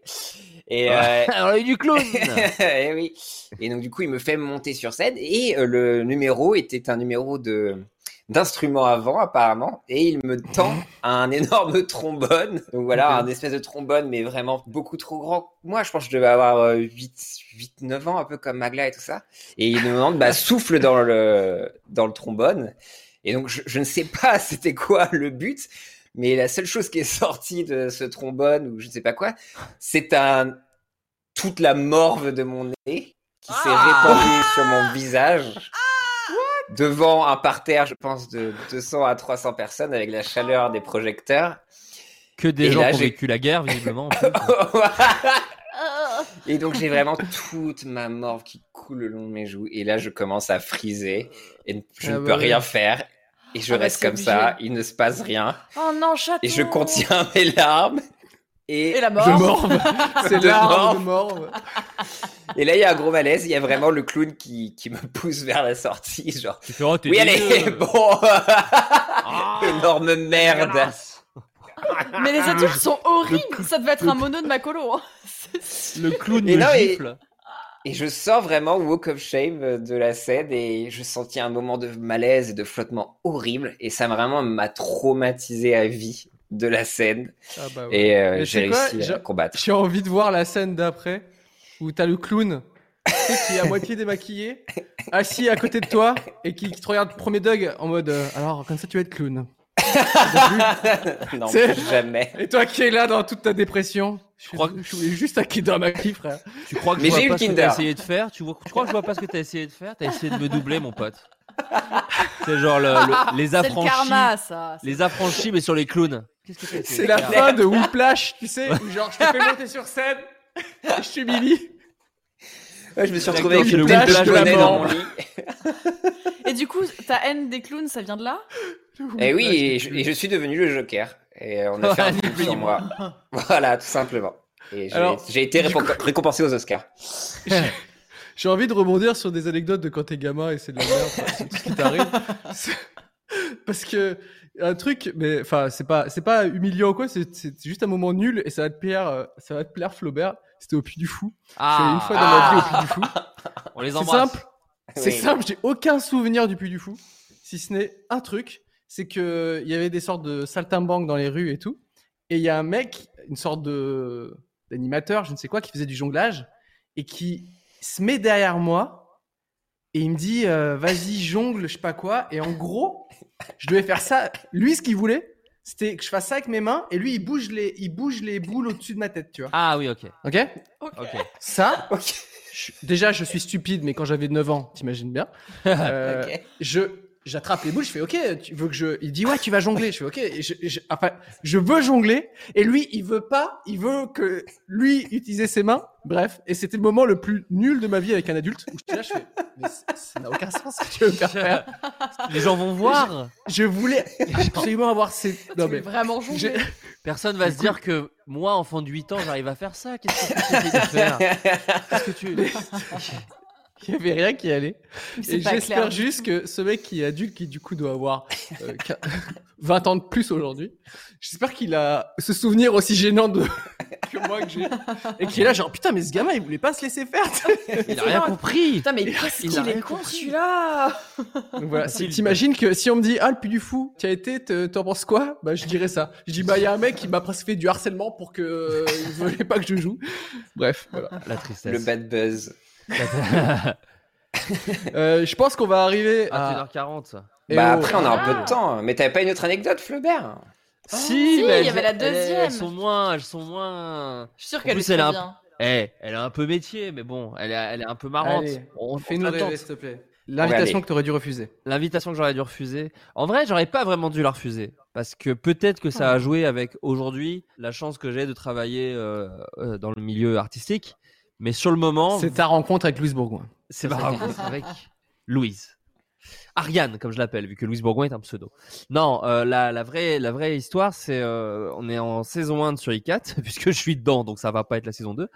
Et euh, Alors, il y a eu du clown. et oui. Et donc du coup, il me fait monter sur scène et euh, le numéro était un numéro de d'instrument avant apparemment et il me tend un énorme trombone. Donc voilà, un espèce de trombone mais vraiment beaucoup trop grand. Moi, je pense que je devais avoir euh, 8 8 9 ans un peu comme Magla et tout ça. Et il me demande bah souffle dans le dans le trombone. Et donc je, je ne sais pas c'était quoi le but, mais la seule chose qui est sortie de ce trombone ou je ne sais pas quoi, c'est un toute la morve de mon nez qui s'est Ah. répandue sur mon visage devant un parterre, je pense, de 200 à 300 personnes avec la chaleur des projecteurs. Que des Et gens là, qui ont j'ai- vécu la guerre, visiblement. en. Et donc j'ai vraiment toute ma morve qui coule le long de mes joues. Et là, je commence à friser et je Ah ne bah peux rien faire. Et je Ah bah, reste comme ça, il ne se passe rien. Oh non, chaton. Et je contiens mes larmes. Et, Et la mort. morve. C'est De l'arme de morve. Et là, il y a un gros malaise. Il y a vraiment le clown qui, qui me pousse vers la sortie. Genre, Tu fais, oh, oui, allez, bon. Ah. Énorme merde. Mais les adultes sont horribles. Ça devait être un mono de ma colo. hein. Le clown Et me non, et- gifle. Et je sors vraiment walk of shame de la scène et je sentis un moment de malaise et de flottement horrible et ça vraiment m'a traumatisé à vie de la scène Ah bah ouais. et euh, j'ai réussi j'ai- à combattre. J'ai envie de voir la scène d'après où t'as le clown tu sais, qui est à moitié démaquillé, assis à côté de toi et qui, qui te regarde premier Doug en mode euh, alors comme ça tu vas être clown. non, jamais. Et toi qui es là dans toute ta dépression, je, suis- crois- je voulais juste à Kinder Maki frère. Tu crois que Mais je vois j'ai eu pas le ce que Kinder. t'as essayé de faire? Tu, vois, tu crois que je vois pas ce que t'as essayé de faire? T'as essayé de me doubler, mon pote. C'est genre le- le- les C'est le affranchis. karma, ça. C'est- Les affranchis, mais sur les clowns. Qu'est-ce que t'as essayé C'est de la faire? fin de Whiplash, tu sais, où genre je te fais monter sur scène je t'humilie. Ouais, je me suis retrouvé avec le une tête whiplash de de la poney mort. dans mon lit. Et du coup, ta haine des clowns, ça vient de là? Et oui, et je, et je suis devenu le Joker. Et on a fait un film sur moi. Voilà, tout simplement. Et j'ai été récompensé aux Oscars. J'ai envie de rebondir sur des anecdotes de quand t'es gamin et c'est de la merde, enfin, c'est tout ce qui t'arrive. Parce que un truc, mais enfin, c'est pas, c'est pas humiliant ou quoi, c'est c'est juste un moment nul et ça va te plaire, euh, ça va te plaire Flaubert. C'était au Puy du Fou. Allé une fois dans ma vie au Puy du Fou. on les C'est simple. C'est Oui. simple, j'ai aucun souvenir du Puy du Fou, si ce n'est un truc, c'est que il y avait des sortes de saltimbanques dans les rues et tout, et il y a un mec, une sorte de d'animateur, je ne sais quoi, qui faisait du jonglage et qui se met derrière moi et il me dit euh, vas-y jongle, je sais pas quoi, et en gros, je devais faire ça. Lui, ce qu'il voulait, c'était que je fasse ça avec mes mains, et lui, il bouge les, il bouge les boules au-dessus de ma tête, tu vois. Ah oui, ok. Ok? Ok. Ça, je- déjà, je suis stupide, mais quand j'avais 9 ans, t'imagines bien. Euh, Ok. Je j'attrape les boules, je fais OK, tu veux que je il dit ouais, tu vas jongler, je fais OK, et je, je- enfin, je veux jongler et lui, il veut pas, il veut que lui utiliser ses mains. Bref, et c'était le moment le plus nul de ma vie avec un adulte où j'étais là, je fais mais ça n'a aucun sens ce que tu veux me faire faire. Les gens vont voir. Je voulais absolument avoir ces non mais vraiment jongler? Personne va se dire que moi, enfant de 8 ans, j'arrive à faire ça. Qu'est-ce que tu essayes de faire? Qu'est-ce que tu. il y avait rien qui allait. Et j'espère juste que ce mec qui est adulte, qui du coup doit avoir euh, quin- 20 ans de plus aujourd'hui, j'espère qu'il a ce souvenir aussi gênant de que moi que j'ai. Et qui est là genre putain mais ce gamin il voulait pas se laisser faire. Il a rien compris. Putain, mais qu'est-ce Il a qu'il rien est con celui-là Donc voilà, t'imagines que si on me dit ah le puits du fou, tu as été, te- t'en penses quoi? Bah je dirais ça. Je dis bah il y a un mec qui m'a presque fait du harcèlement pour que euh, il voulait pas que je joue. Bref, voilà. La tristesse. Le bad buzz. Euh, je pense qu'on va arriver À à 1h40. Eh bah oh. après, on a un peu Ah. de temps. Mais t'avais pas une autre anecdote, Flaubert? Si, si, mais il y avait la deuxième. Elles sont moins. Elles sont moins. Je suis sûre En qu'elle plus, est elle a très un- bien. Eh, elle a un peu métier, mais bon, elle est, elle est un peu marrante. Allez, On- se la rêver s'il te plaît. L'invitation que t'aurais dû refuser. L'invitation que j'aurais dû refuser. En vrai, j'aurais pas vraiment dû la refuser. Parce que peut-être que ça a joué avec aujourd'hui la chance que j'ai de travailler euh, euh, dans le milieu artistique. Mais sur le moment, C'est ta rencontre avec Louise Bourgoin. c'est ma rencontre avec Louise. Ariane, comme je l'appelle, vu que Louise Bourgoin est un pseudo. Non, euh, la, la, vraie, la vraie histoire, c'est euh, on est en saison 1 de Sur i4, puisque je suis dedans, donc ça va pas être la saison 2.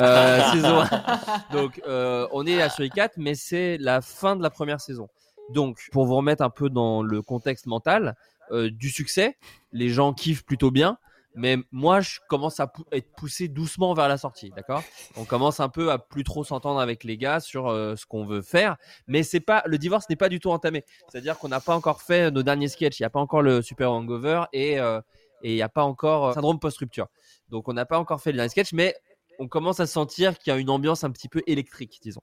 Euh, saison 1. Donc, euh, on est à Sur i4, mais c'est la fin de la première saison. Donc, pour vous remettre un peu dans le contexte mental, euh, du succès, les gens kiffent plutôt bien, mais moi, je commence à être poussé doucement vers la sortie, d'accord? On commence un peu à plus trop s'entendre avec les gars sur euh, ce qu'on veut faire, mais c'est pas le divorce n'est pas du tout entamé. C'est-à-dire qu'on n'a pas encore fait nos derniers sketchs, il n'y a pas encore le super hangover et euh, il n'y a pas encore euh, syndrome post-rupture. Donc on n'a pas encore fait le dernier sketch, mais on commence à sentir qu'il y a une ambiance un petit peu électrique, disons.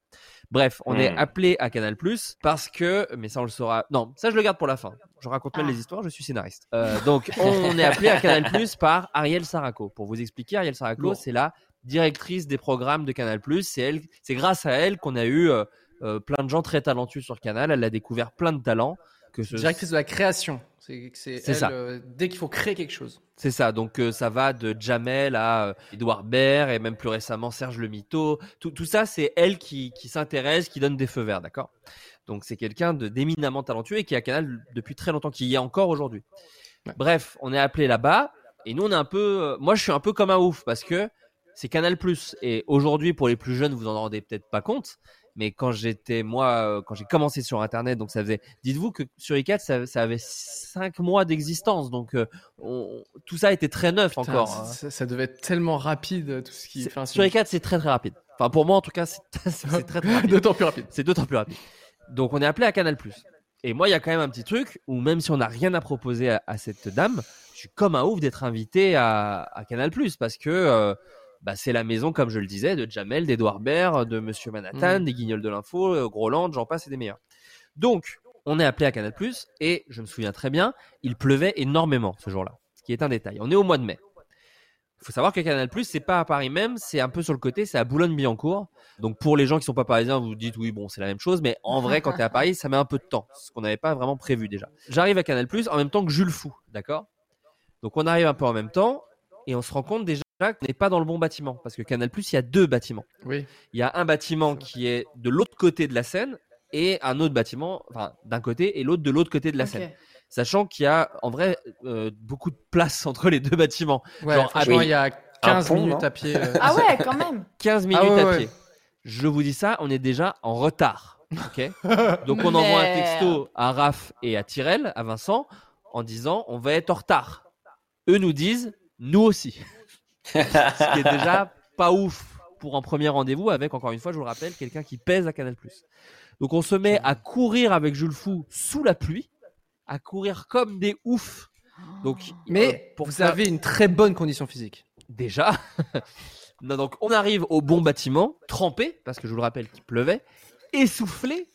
Bref, on est Hmm. appelé à Canal parce que, mais ça on le saura. Non, ça je le garde pour la fin. Je raconte mal Ah. les histoires, je suis scénariste. Euh, donc on est appelé à Canal par Ariel Saraco. Pour vous expliquer, Ariel Saraco, c'est la directrice des programmes de Canal C'est elle, c'est grâce à elle qu'on a eu euh, euh, plein de gens très talentueux sur Canal. Elle a découvert plein de talents. Que ce... Directrice de la création. C'est elle, ça. euh, dès qu'il faut créer quelque chose. C'est ça, donc euh, ça va de Jamel à euh, Edouard Baird et même plus récemment Serge Le Mito. Tout, tout ça, c'est elle qui, qui s'intéresse, qui donne des feux verts, d'accord? Donc c'est quelqu'un d'éminemment talentueux et qui est à Canal depuis très longtemps, qui y est encore aujourd'hui. Ouais. Bref, on est appelé là-bas et nous on est un peu. euh, moi je suis un peu comme un ouf parce que c'est Canal et aujourd'hui pour les plus jeunes vous en rendez peut-être pas compte. Mais quand j'étais moi, euh, quand j'ai commencé sur Internet, donc ça faisait, dites-vous que sur i4 ça, ça avait cinq mois d'existence, donc euh, on- tout ça était très neuf Putain, encore. ça, hein. ça- ça devait être tellement rapide tout ce qui. Enfin, Sur les 4, c'est très très rapide. Enfin, pour moi en tout cas, c'est c'est très très rapide. D'autant plus rapide. C'est d'autant plus rapide. Donc, on est appelé à Canal. Et moi, il y a quand même un petit truc où, même si on n'a rien à proposer à, à cette dame, je suis comme un ouf d'être invité à, à Canal parce que euh, bah, c'est la maison, comme je le disais, de Jamel, d'Edouard Baird, de Monsieur Manhattan, Mm. des Guignols de l'Info, euh, Groland, j'en passe et des meilleurs. Donc, on est appelé à Canal et je me souviens très bien, il pleuvait énormément ce jour-là, ce qui est un détail. On est au mois de mai. Il faut savoir que Canal c'est pas à Paris même, c'est un peu sur le côté, c'est à Boulogne-Billancourt. Donc pour les gens qui sont pas parisiens, vous vous dites oui, bon, c'est la même chose, mais en vrai, quand tu es à Paris, ça met un peu de temps, ce qu'on n'avait pas vraiment prévu déjà. J'arrive à Canal en même temps que Jules Fou, d'accord? Donc on arrive un peu en même temps et on se rend compte déjà qu'on n'est pas dans le bon bâtiment parce que Canal il y a deux bâtiments. Oui. Il y a un bâtiment qui est de l'autre côté de la scène et un autre bâtiment, enfin d'un côté et l'autre de l'autre côté de la Ok. scène. Sachant qu'il y a en vrai euh, beaucoup de place entre les deux bâtiments. Ouais, Genre, franchement, oui. il y a 15 pont, minutes non à pied. euh, Ah ouais, quand même. 15 minutes Ah ouais, à ouais. pied. Je vous dis ça, on est déjà en retard. Ok. Donc on envoie un texto à Raph et à Tyrell, à Vincent, en disant on va être en retard. Eux nous disent nous aussi. Ce qui est déjà pas ouf pour un premier rendez-vous avec, encore une fois, je vous le rappelle, quelqu'un qui pèse à Canal+. Donc on se met à courir avec Jules Fou sous la pluie, à courir comme des oufs. Donc, Mais euh, pour vous ça- avez une très bonne condition physique. déjà. non, donc on arrive au bon bâtiment, trempé, parce que je vous le rappelle qu'il pleuvait, essoufflé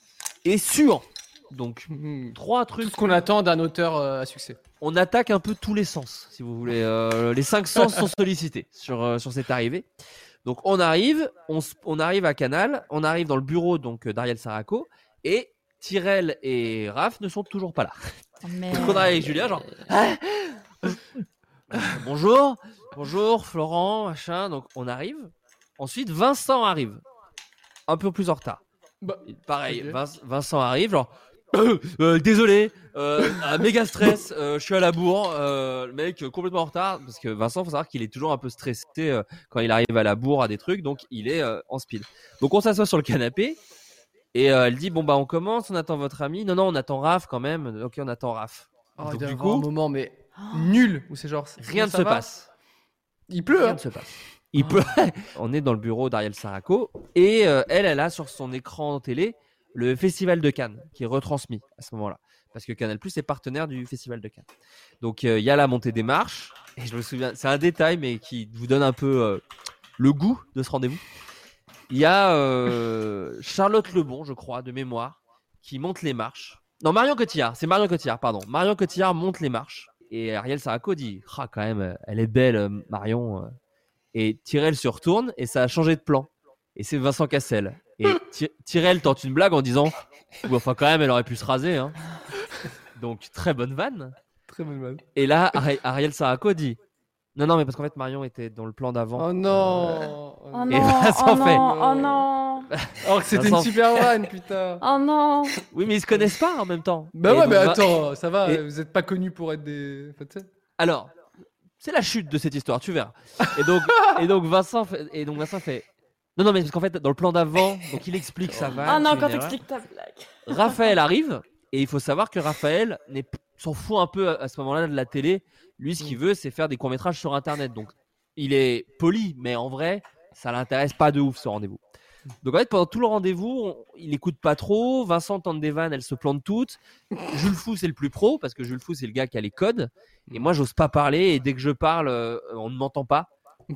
et sûr. Donc trois Tout trucs. ce qu'on attend d'un auteur euh, à succès. On attaque un peu tous les sens, si vous voulez. Euh, les cinq sens sont sollicités sur euh, sur cette arrivée. Donc on arrive, on, arrive à Canal, on arrive dans le bureau donc d'Ariel Saraco et Tyrell et Raph ne sont toujours pas là. Donc on arrive avec Julien, genre. Ah bonjour, bonjour, Florent, machin. Donc on arrive. Ensuite, Vincent arrive. Un peu plus en retard. Bah, pareil, Vincent arrive, genre. Euh, désolé, euh, un méga stress, euh, je suis à la bourre, euh, le mec euh, complètement en retard, parce que Vincent, faut savoir qu'il est toujours un peu stressé euh, quand il arrive à la bourre à des trucs, donc il est euh, en speed. Donc on s'assoit sur le canapé, et euh, elle dit, bon bah on commence, on attend votre ami, non non, on attend Raph quand même, ok on attend Raph. Oh, Donc, il du avoir un coup, moment mais nul où c'est genre rien ne ça se passe. Il pleut. Rien hein. ne se passe. Il peut. On est dans le bureau d'Ariel Saraco et euh, elle, elle a sur son écran télé le Festival de Cannes qui est retransmis à ce moment-là. Parce que Canal Plus est partenaire du Festival de Cannes. Donc euh, il y a la montée des marches. Et je me souviens, c'est un détail mais qui vous donne un peu euh, le goût de ce rendez-vous. Il y a euh, Charlotte Lebon, je crois, de mémoire, qui monte les marches. Non, Marion Cotillard, c'est Marion Cotillard, pardon. Marion Cotillard monte les marches. Et Ariel Saraco dit Ah, quand même, elle est belle, Marion. Et Tyrell se retourne et ça a changé de plan. Et c'est Vincent Cassel. Et Ty- Tyrell tente une blague en disant Ouais, Enfin, quand même, elle aurait pu se raser. Hein. Donc, très bonne vanne. Très bonne vanne. Et là, Ari- Ariel Saraco dit Non, non, mais parce qu'en fait, Marion était dans le plan d'avant. Oh non. Oh Et non, Vincent oh fait. non, oh non, Alors que c'était une super vanne, putain. oh non. Oui, mais ils se connaissent pas en même temps. Bah Et ouais, donc, mais Va- attends, ça va, et- vous êtes pas connus pour être des. Enfin, tu sais. Alors, c'est la chute de cette histoire, tu verras. Et donc, et donc Vincent fait, et donc Vincent fait. Non, non, mais parce qu'en fait, dans le plan d'avant, donc il explique sa vanne. Oh non, c'est une quand t'expliques ta blague. Raphaël arrive et il faut savoir que Raphaël s'en fout un peu à, à ce moment-là de la télé. Lui, ce qu'il veut, c'est faire des courts métrages sur Internet. Donc, il est poli, mais en vrai, ça l'intéresse pas de ouf ce rendez-vous. Donc en fait, pendant tout le rendez-vous, on- il écoute pas trop. Vincent tente des vannes, elles se plantent toutes. Jules Fou, c'est le plus pro parce que Jules Fou, c'est le gars qui a les codes. Et moi, j'ose pas parler. Et dès que je parle, euh, on ne m'entend pas.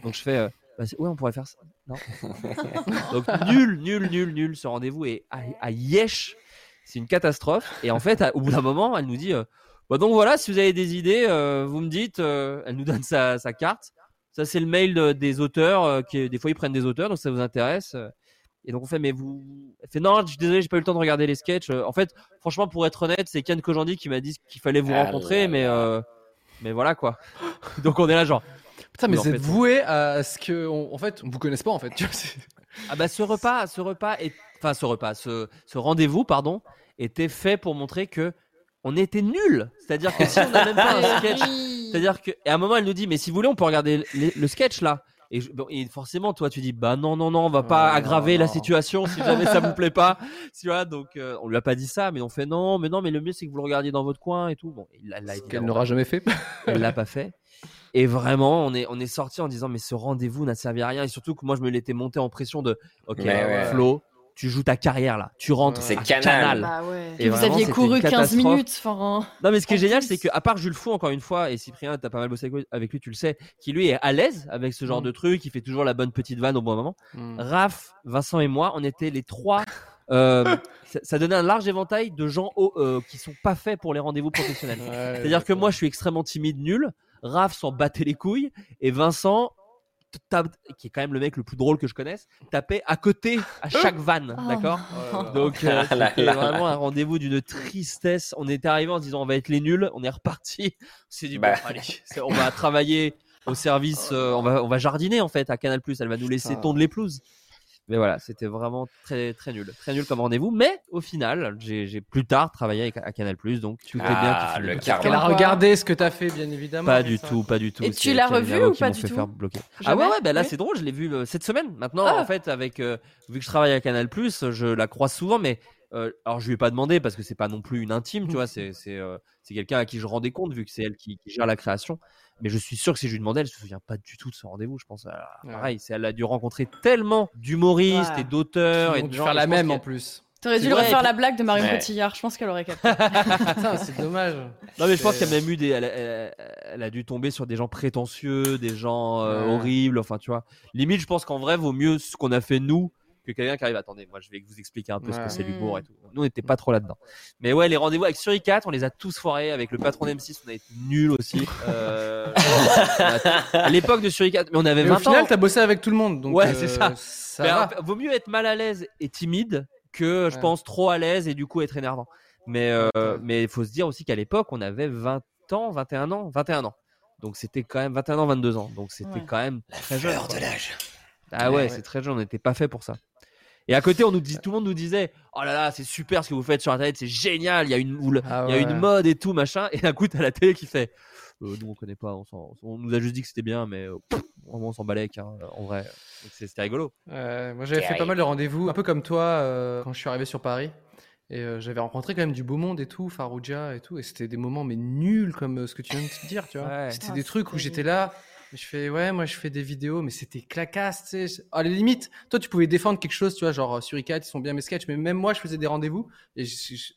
Donc je fais, euh, bah, ouais, on pourrait faire ça. Non. Donc nul, nul, nul, nul ce rendez-vous. Et à, à Yesh, c'est une catastrophe. Et en fait, à- au bout d'un moment, elle nous dit, euh, bah, donc voilà, si vous avez des idées, euh, vous me dites. euh, elle nous donne sa, sa carte. Ça, c'est le mail de- des auteurs. euh, qui, des fois, ils prennent des auteurs, donc ça vous intéresse. Et donc on fait, mais vous. Elle fait, non, je suis désolé, j'ai pas eu le temps de regarder les sketchs. En fait, franchement, pour être honnête, c'est Ken Kojandi qui m'a dit qu'il fallait vous Ah rencontrer, là mais euh, mais voilà quoi. donc on est là genre. Putain, mais vous êtes fait- voué à ce que. on- En fait, on vous connaisse pas en fait. tu vois, Ah bah ce repas, ce repas est, enfin ce repas, ce, ce rendez-vous pardon, était fait pour montrer que on était nuls. C'est-à-dire que si on n'a même pas un sketch, c'est-à-dire que et à un moment elle nous dit mais si vous voulez on peut regarder le, le sketch là. Et, je- bon, et forcément toi tu dis bah non non non on va pas aggraver la non. situation si jamais ça vous plaît pas. Tu vois donc euh, on lui a pas dit ça mais on fait non mais non mais le mieux c'est que vous le regardiez dans votre coin et tout. Bon il Qu'elle n'aura jamais fait. elle l'a pas fait. Et vraiment, on est, on est sorti en disant, mais ce rendez-vous n'a servi à rien. Et surtout que moi, je me l'étais monté en pression de, ok, Mais ouais. Flo, tu joues ta carrière là. Tu rentres. C'est à Canal. Bah ouais. Et vous vraiment, aviez c'était couru une 15 catastrophe. minutes. Enfin, Non, mais ce qui est En génial, plus. c'est qu'à part Jules Fou, encore une fois, et Cyprien, t'as pas mal bossé avec lui- avec lui, tu le sais, qui lui est à l'aise avec ce genre Mm. de truc, il fait toujours la bonne petite vanne au bon moment. Hmm. Raph, Vincent et moi, on était les trois. euh, ça, ça donnait un large éventail de gens au- euh, qui sont pas faits pour les rendez-vous professionnels. C'est-à-dire que moi, je suis extrêmement timide, nul. Raph s'en battait les couilles. Et Vincent, qui est quand même le mec le plus drôle que je connaisse, tapait à côté à chaque vanne. Oh. D'accord Oh Donc, euh, là c'était vraiment un rendez-vous d'une tristesse. On était arrivé en se disant on va être les nuls. On est reparti. On s'est dit, Bah. bon, allez, c'est- on va travailler au service. euh, on, va, on va jardiner en fait à Canal. Elle va nous laisser tondre les pelouses. Mais voilà, c'était vraiment très très nul, très nul comme rendez-vous. Mais au final, j'ai j'ai plus tard travaillé avec, à Canal donc tu fais bien Ah, finit. karma. Elle a regardé ce que t'as fait, bien évidemment. Pas du ça. tout, pas du tout. Et tu l'as revu ou qui pas du fait tout faire bloquer. Ah ouais, ouais, bah là Oui. c'est drôle, je l'ai vu euh, cette semaine. Maintenant, Ah. en fait, avec euh, vu que je travaille à Canal+, je la croise souvent, mais Euh, alors je lui ai pas demandé parce que c'est pas non plus une intime, tu vois, c'est c'est euh, c'est quelqu'un à qui je rendais compte vu que c'est elle qui, qui gère la création. Mais je suis sûr que si je lui demandais, elle se souvient pas du tout de ce rendez-vous. Je pense, Alors, Ouais. pareil, c'est elle a dû rencontrer tellement d'humoristes Ouais. et d'auteurs et de gens. faire la même en plus. T'aurais dû refaire la blague de Marion Ouais. Cotillard. Je pense qu'elle aurait capté. C'est dommage. Non mais je pense qu'elle a même eu des, elle, elle- elle a dû tomber sur des gens prétentieux, des gens euh, Ouais. horribles. Enfin, tu vois. Limite, je pense qu'en vrai, vaut mieux ce qu'on a fait nous que quelqu'un qui arrive. Attendez, moi, je vais vous expliquer un peu ce que c'est l'humour et Mm. tout. Nous, on n'était pas trop là-dedans. Mais ouais, les rendez-vous avec Suricat, on les a tous foirés. Avec le patron d'M6, on a été nuls aussi. Euh, à l'époque de Suricat, mais on avait Mais 20 au final, t'as bossé avec tout le monde. Donc Ouais, euh, c'est ça. Ça Mais va. alors, vaut mieux être mal à l'aise et timide que, je Ouais. pense, trop à l'aise et du coup être énervant. Mais euh, Ouais. mais il faut se dire aussi qu'à l'époque, on avait 20 ans, 21 ans, 21 ans. Donc c'était quand même 21 ans, 22 ans. Donc c'était Ouais. quand même très jeune. Fleur de l'âge. Ah ouais, c'est très jeune, on n'était pas fait pour ça. Et à côté, on nous dit, tout le monde nous disait, oh là là, c'est super ce que vous faites sur internet, c'est génial, il y a une, Ah il y a une mode et tout machin. Et d'un coup, t'as la télé qui fait, euh, nous on connaît pas, on, on nous a juste dit que c'était bien, mais euh, pff, vraiment on s'en balèque, hein, en vrai. C'était rigolo. Moi, j'avais fait pas mal de rendez-vous, un peu comme toi, euh, quand je suis arrivé sur Paris. Et euh, j'avais rencontré quand même du beau monde et tout, Farouja et tout. Et c'était des moments, mais nuls, comme euh, ce que tu viens de te dire, tu vois. Ouais. C'était Ah, des trucs où j'étais là. Je fais, ouais, moi, je fais des vidéos, mais c'était clacasse, tu sais. À la limite, toi, tu pouvais défendre quelque chose, tu vois, genre, euh, sur ICAT, ils sont bien mes sketchs, mais même moi, je faisais des rendez-vous et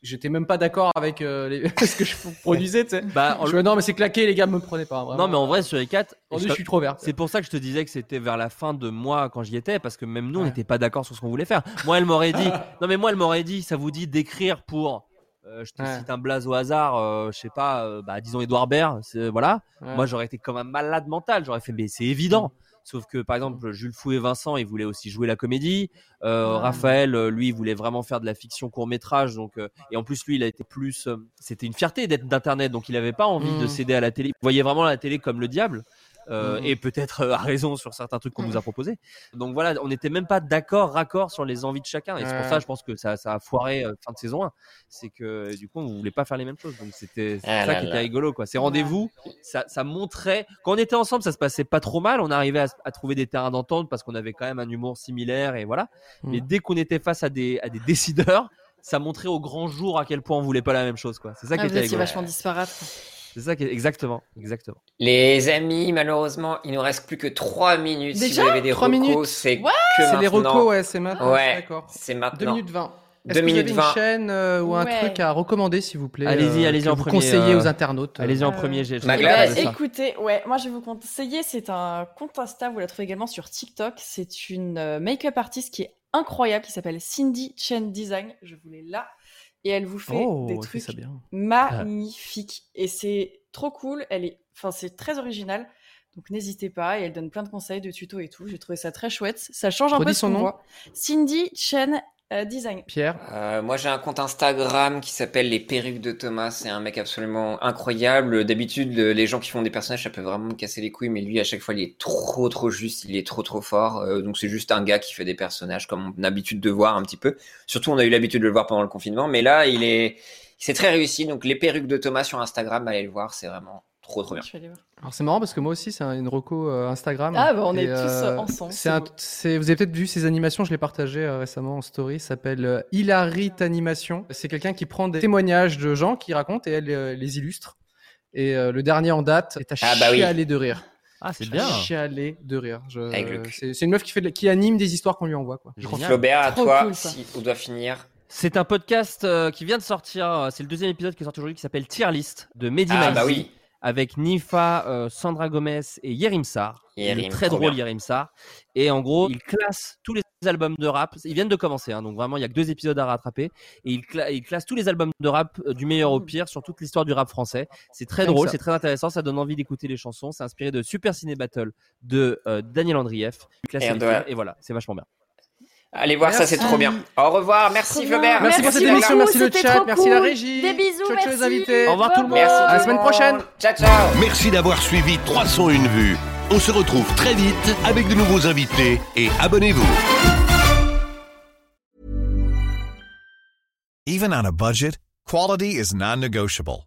j'étais même pas d'accord avec euh, les... ce que je produisais, tu sais. Bah, en- Je non, mais c'est claqué, les gars, me prenaient pas. Vraiment. non, mais en vrai, sur 4, Aujourd'hui, je suis trop vert. C'est pour ça que je te disais que c'était vers la fin de moi quand j'y étais, parce que même nous, on n'était pas d'accord sur ce qu'on voulait faire. Moi, elle m'aurait dit, non mais moi, elle m'aurait dit, ça vous dit d'écrire pour, euh, je te Ouais. cite un blaze au hasard, euh, je sais pas, euh, bah, disons Edouard Baird, c'est- voilà. Ouais. Moi, j'aurais été comme un malade mental, j'aurais fait, mais c'est évident. Sauf que, par exemple, Jules Fou et Vincent, ils voulaient aussi jouer la comédie. Euh, Ouais. Raphaël, euh, lui, il voulait vraiment faire de la fiction court métrage. Donc, euh, et en plus, lui, il a été plus. euh, c'était une fierté d'être d'internet, donc il n'avait pas envie de Mm. céder à la télé. Il voyait vraiment la télé comme le diable. Euh, Mhm. Et peut-être euh, a raison sur certains trucs qu'on nous a proposés. Donc voilà, on n'était même pas d'accord, raccord sur les envies de chacun. Et c'est pour ça, je pense que ça, ça a foiré euh, fin de saison 1. C'est que du coup, on voulait pas faire les mêmes choses. Donc c'était c'est Ah ça là qui là. était rigolo. Quoi. Ces rendez-vous, ça, ça montrait. Quand on était ensemble, ça se passait pas trop mal. On arrivait à, à trouver des terrains d'entente parce qu'on avait quand même un humour similaire et voilà. Mm. Mais dès qu'on était face à des, à des décideurs, ça montrait au grand jour à quel point on voulait pas la même chose. Quoi. C'est ça Ah, qui était rigolo. vachement disparate. C'est ça qui est exactement, exactement. Les amis, malheureusement, il nous reste plus que 3 minutes. si Déjà vous avez des Trois recos, minutes c'est que C'est les maintenant. recos, ouais, c'est maintenant. Ouais, D'accord. c'est 2 maintenant. minutes 20. Deux Est-ce que vous minutes avez 20. une chaîne euh, ou un Ouais. truc à recommander, s'il vous plaît Allez-y, euh, allez-y que en vous premier, conseillez euh, aux internautes. Allez-y en Euh, premier. j'ai- écoutez, ouais, moi je vais vous conseiller, c'est un compte Insta, vous la trouvez également sur TikTok. C'est une euh, make-up artiste qui est incroyable, qui s'appelle Cindy Chen Design. Je vous l'ai là. Et elle vous fait Oh, des trucs bien. magnifiques. Et c'est trop cool. Elle est, enfin, c'est très original. Donc n'hésitez pas. Et elle donne plein de conseils, de tutos et tout. J'ai trouvé ça très chouette. Ça change un peu Redis son nom. voit. Cindy Chen euh, Design. Pierre? Euh, moi, j'ai un compte Instagram qui s'appelle Les Perruques de Thomas. C'est un mec absolument incroyable. D'habitude, le- les gens qui font des personnages, ça peut vraiment me casser les couilles, mais lui, à chaque fois, il est trop, trop juste. Il est trop, trop fort. Euh, donc, c'est juste un gars qui fait des personnages comme on a l'habitude de voir un petit peu. Surtout, on a eu l'habitude de le voir pendant le confinement, mais là, il est, c'est très réussi. Donc, Les Perruques de Thomas sur Instagram, allez le voir. C'est vraiment trop, trop bien. Je vais aller voir. Alors c'est marrant parce que moi aussi c'est un- une reco euh, Instagram. Ah, bah, on est tous, euh, ensemble, C'est c'est un- beau. c'est- vous avez peut-être vu ces animations, je l'ai partagé euh, récemment en story. Ça s'appelle euh, Hilarit Animation. C'est quelqu'un qui prend des témoignages de gens qui racontent et elle euh, les illustre. Et euh, le dernier en date est à Ah, bah oui. chialer de rire. Ah, c'est À bien. Chialer de rire. Je-. C'est c'est une meuf qui fait de- qui anime des histoires qu'on lui envoie quoi. Génial. Flaubert, à Trop toi, cool, si on doit finir. C'est un podcast euh, qui vient de sortir. euh, C'est le deuxième épisode qui est sorti aujourd'hui qui s'appelle Tier List de Mehdi Ah, bah oui. Avec Nifa, euh, Sandra Gomez et Yerim Sar. Yerim, Il est très drôle bien. Yerim Sar. Et en gros, il classe tous les albums de rap. Ils viennent de commencer, hein, donc vraiment il y a que deux épisodes à rattraper. Et il, cla- il classe tous les albums de rap euh, du meilleur au pire sur toute l'histoire du rap français. C'est très drôle, c'est très intéressant, ça donne envie d'écouter les chansons. C'est inspiré de Super Ciné Battle de euh, Daniel Andrieff. Il classe Et et voilà, c'est vachement bien. Allez voir ça, c'est Merci. trop bien. Au revoir. Merci. Flaubert. Merci, pour Merci cette émission, merci le chat, merci la régie. Des bisous, ciao, ciao les merci. invités. Au revoir tout le monde. Merci. À la semaine prochaine. Ciao, ciao. Merci d'avoir suivi 301 vues. On se retrouve très vite avec de nouveaux invités et abonnez-vous. Even on a budget, quality is non-negotiable.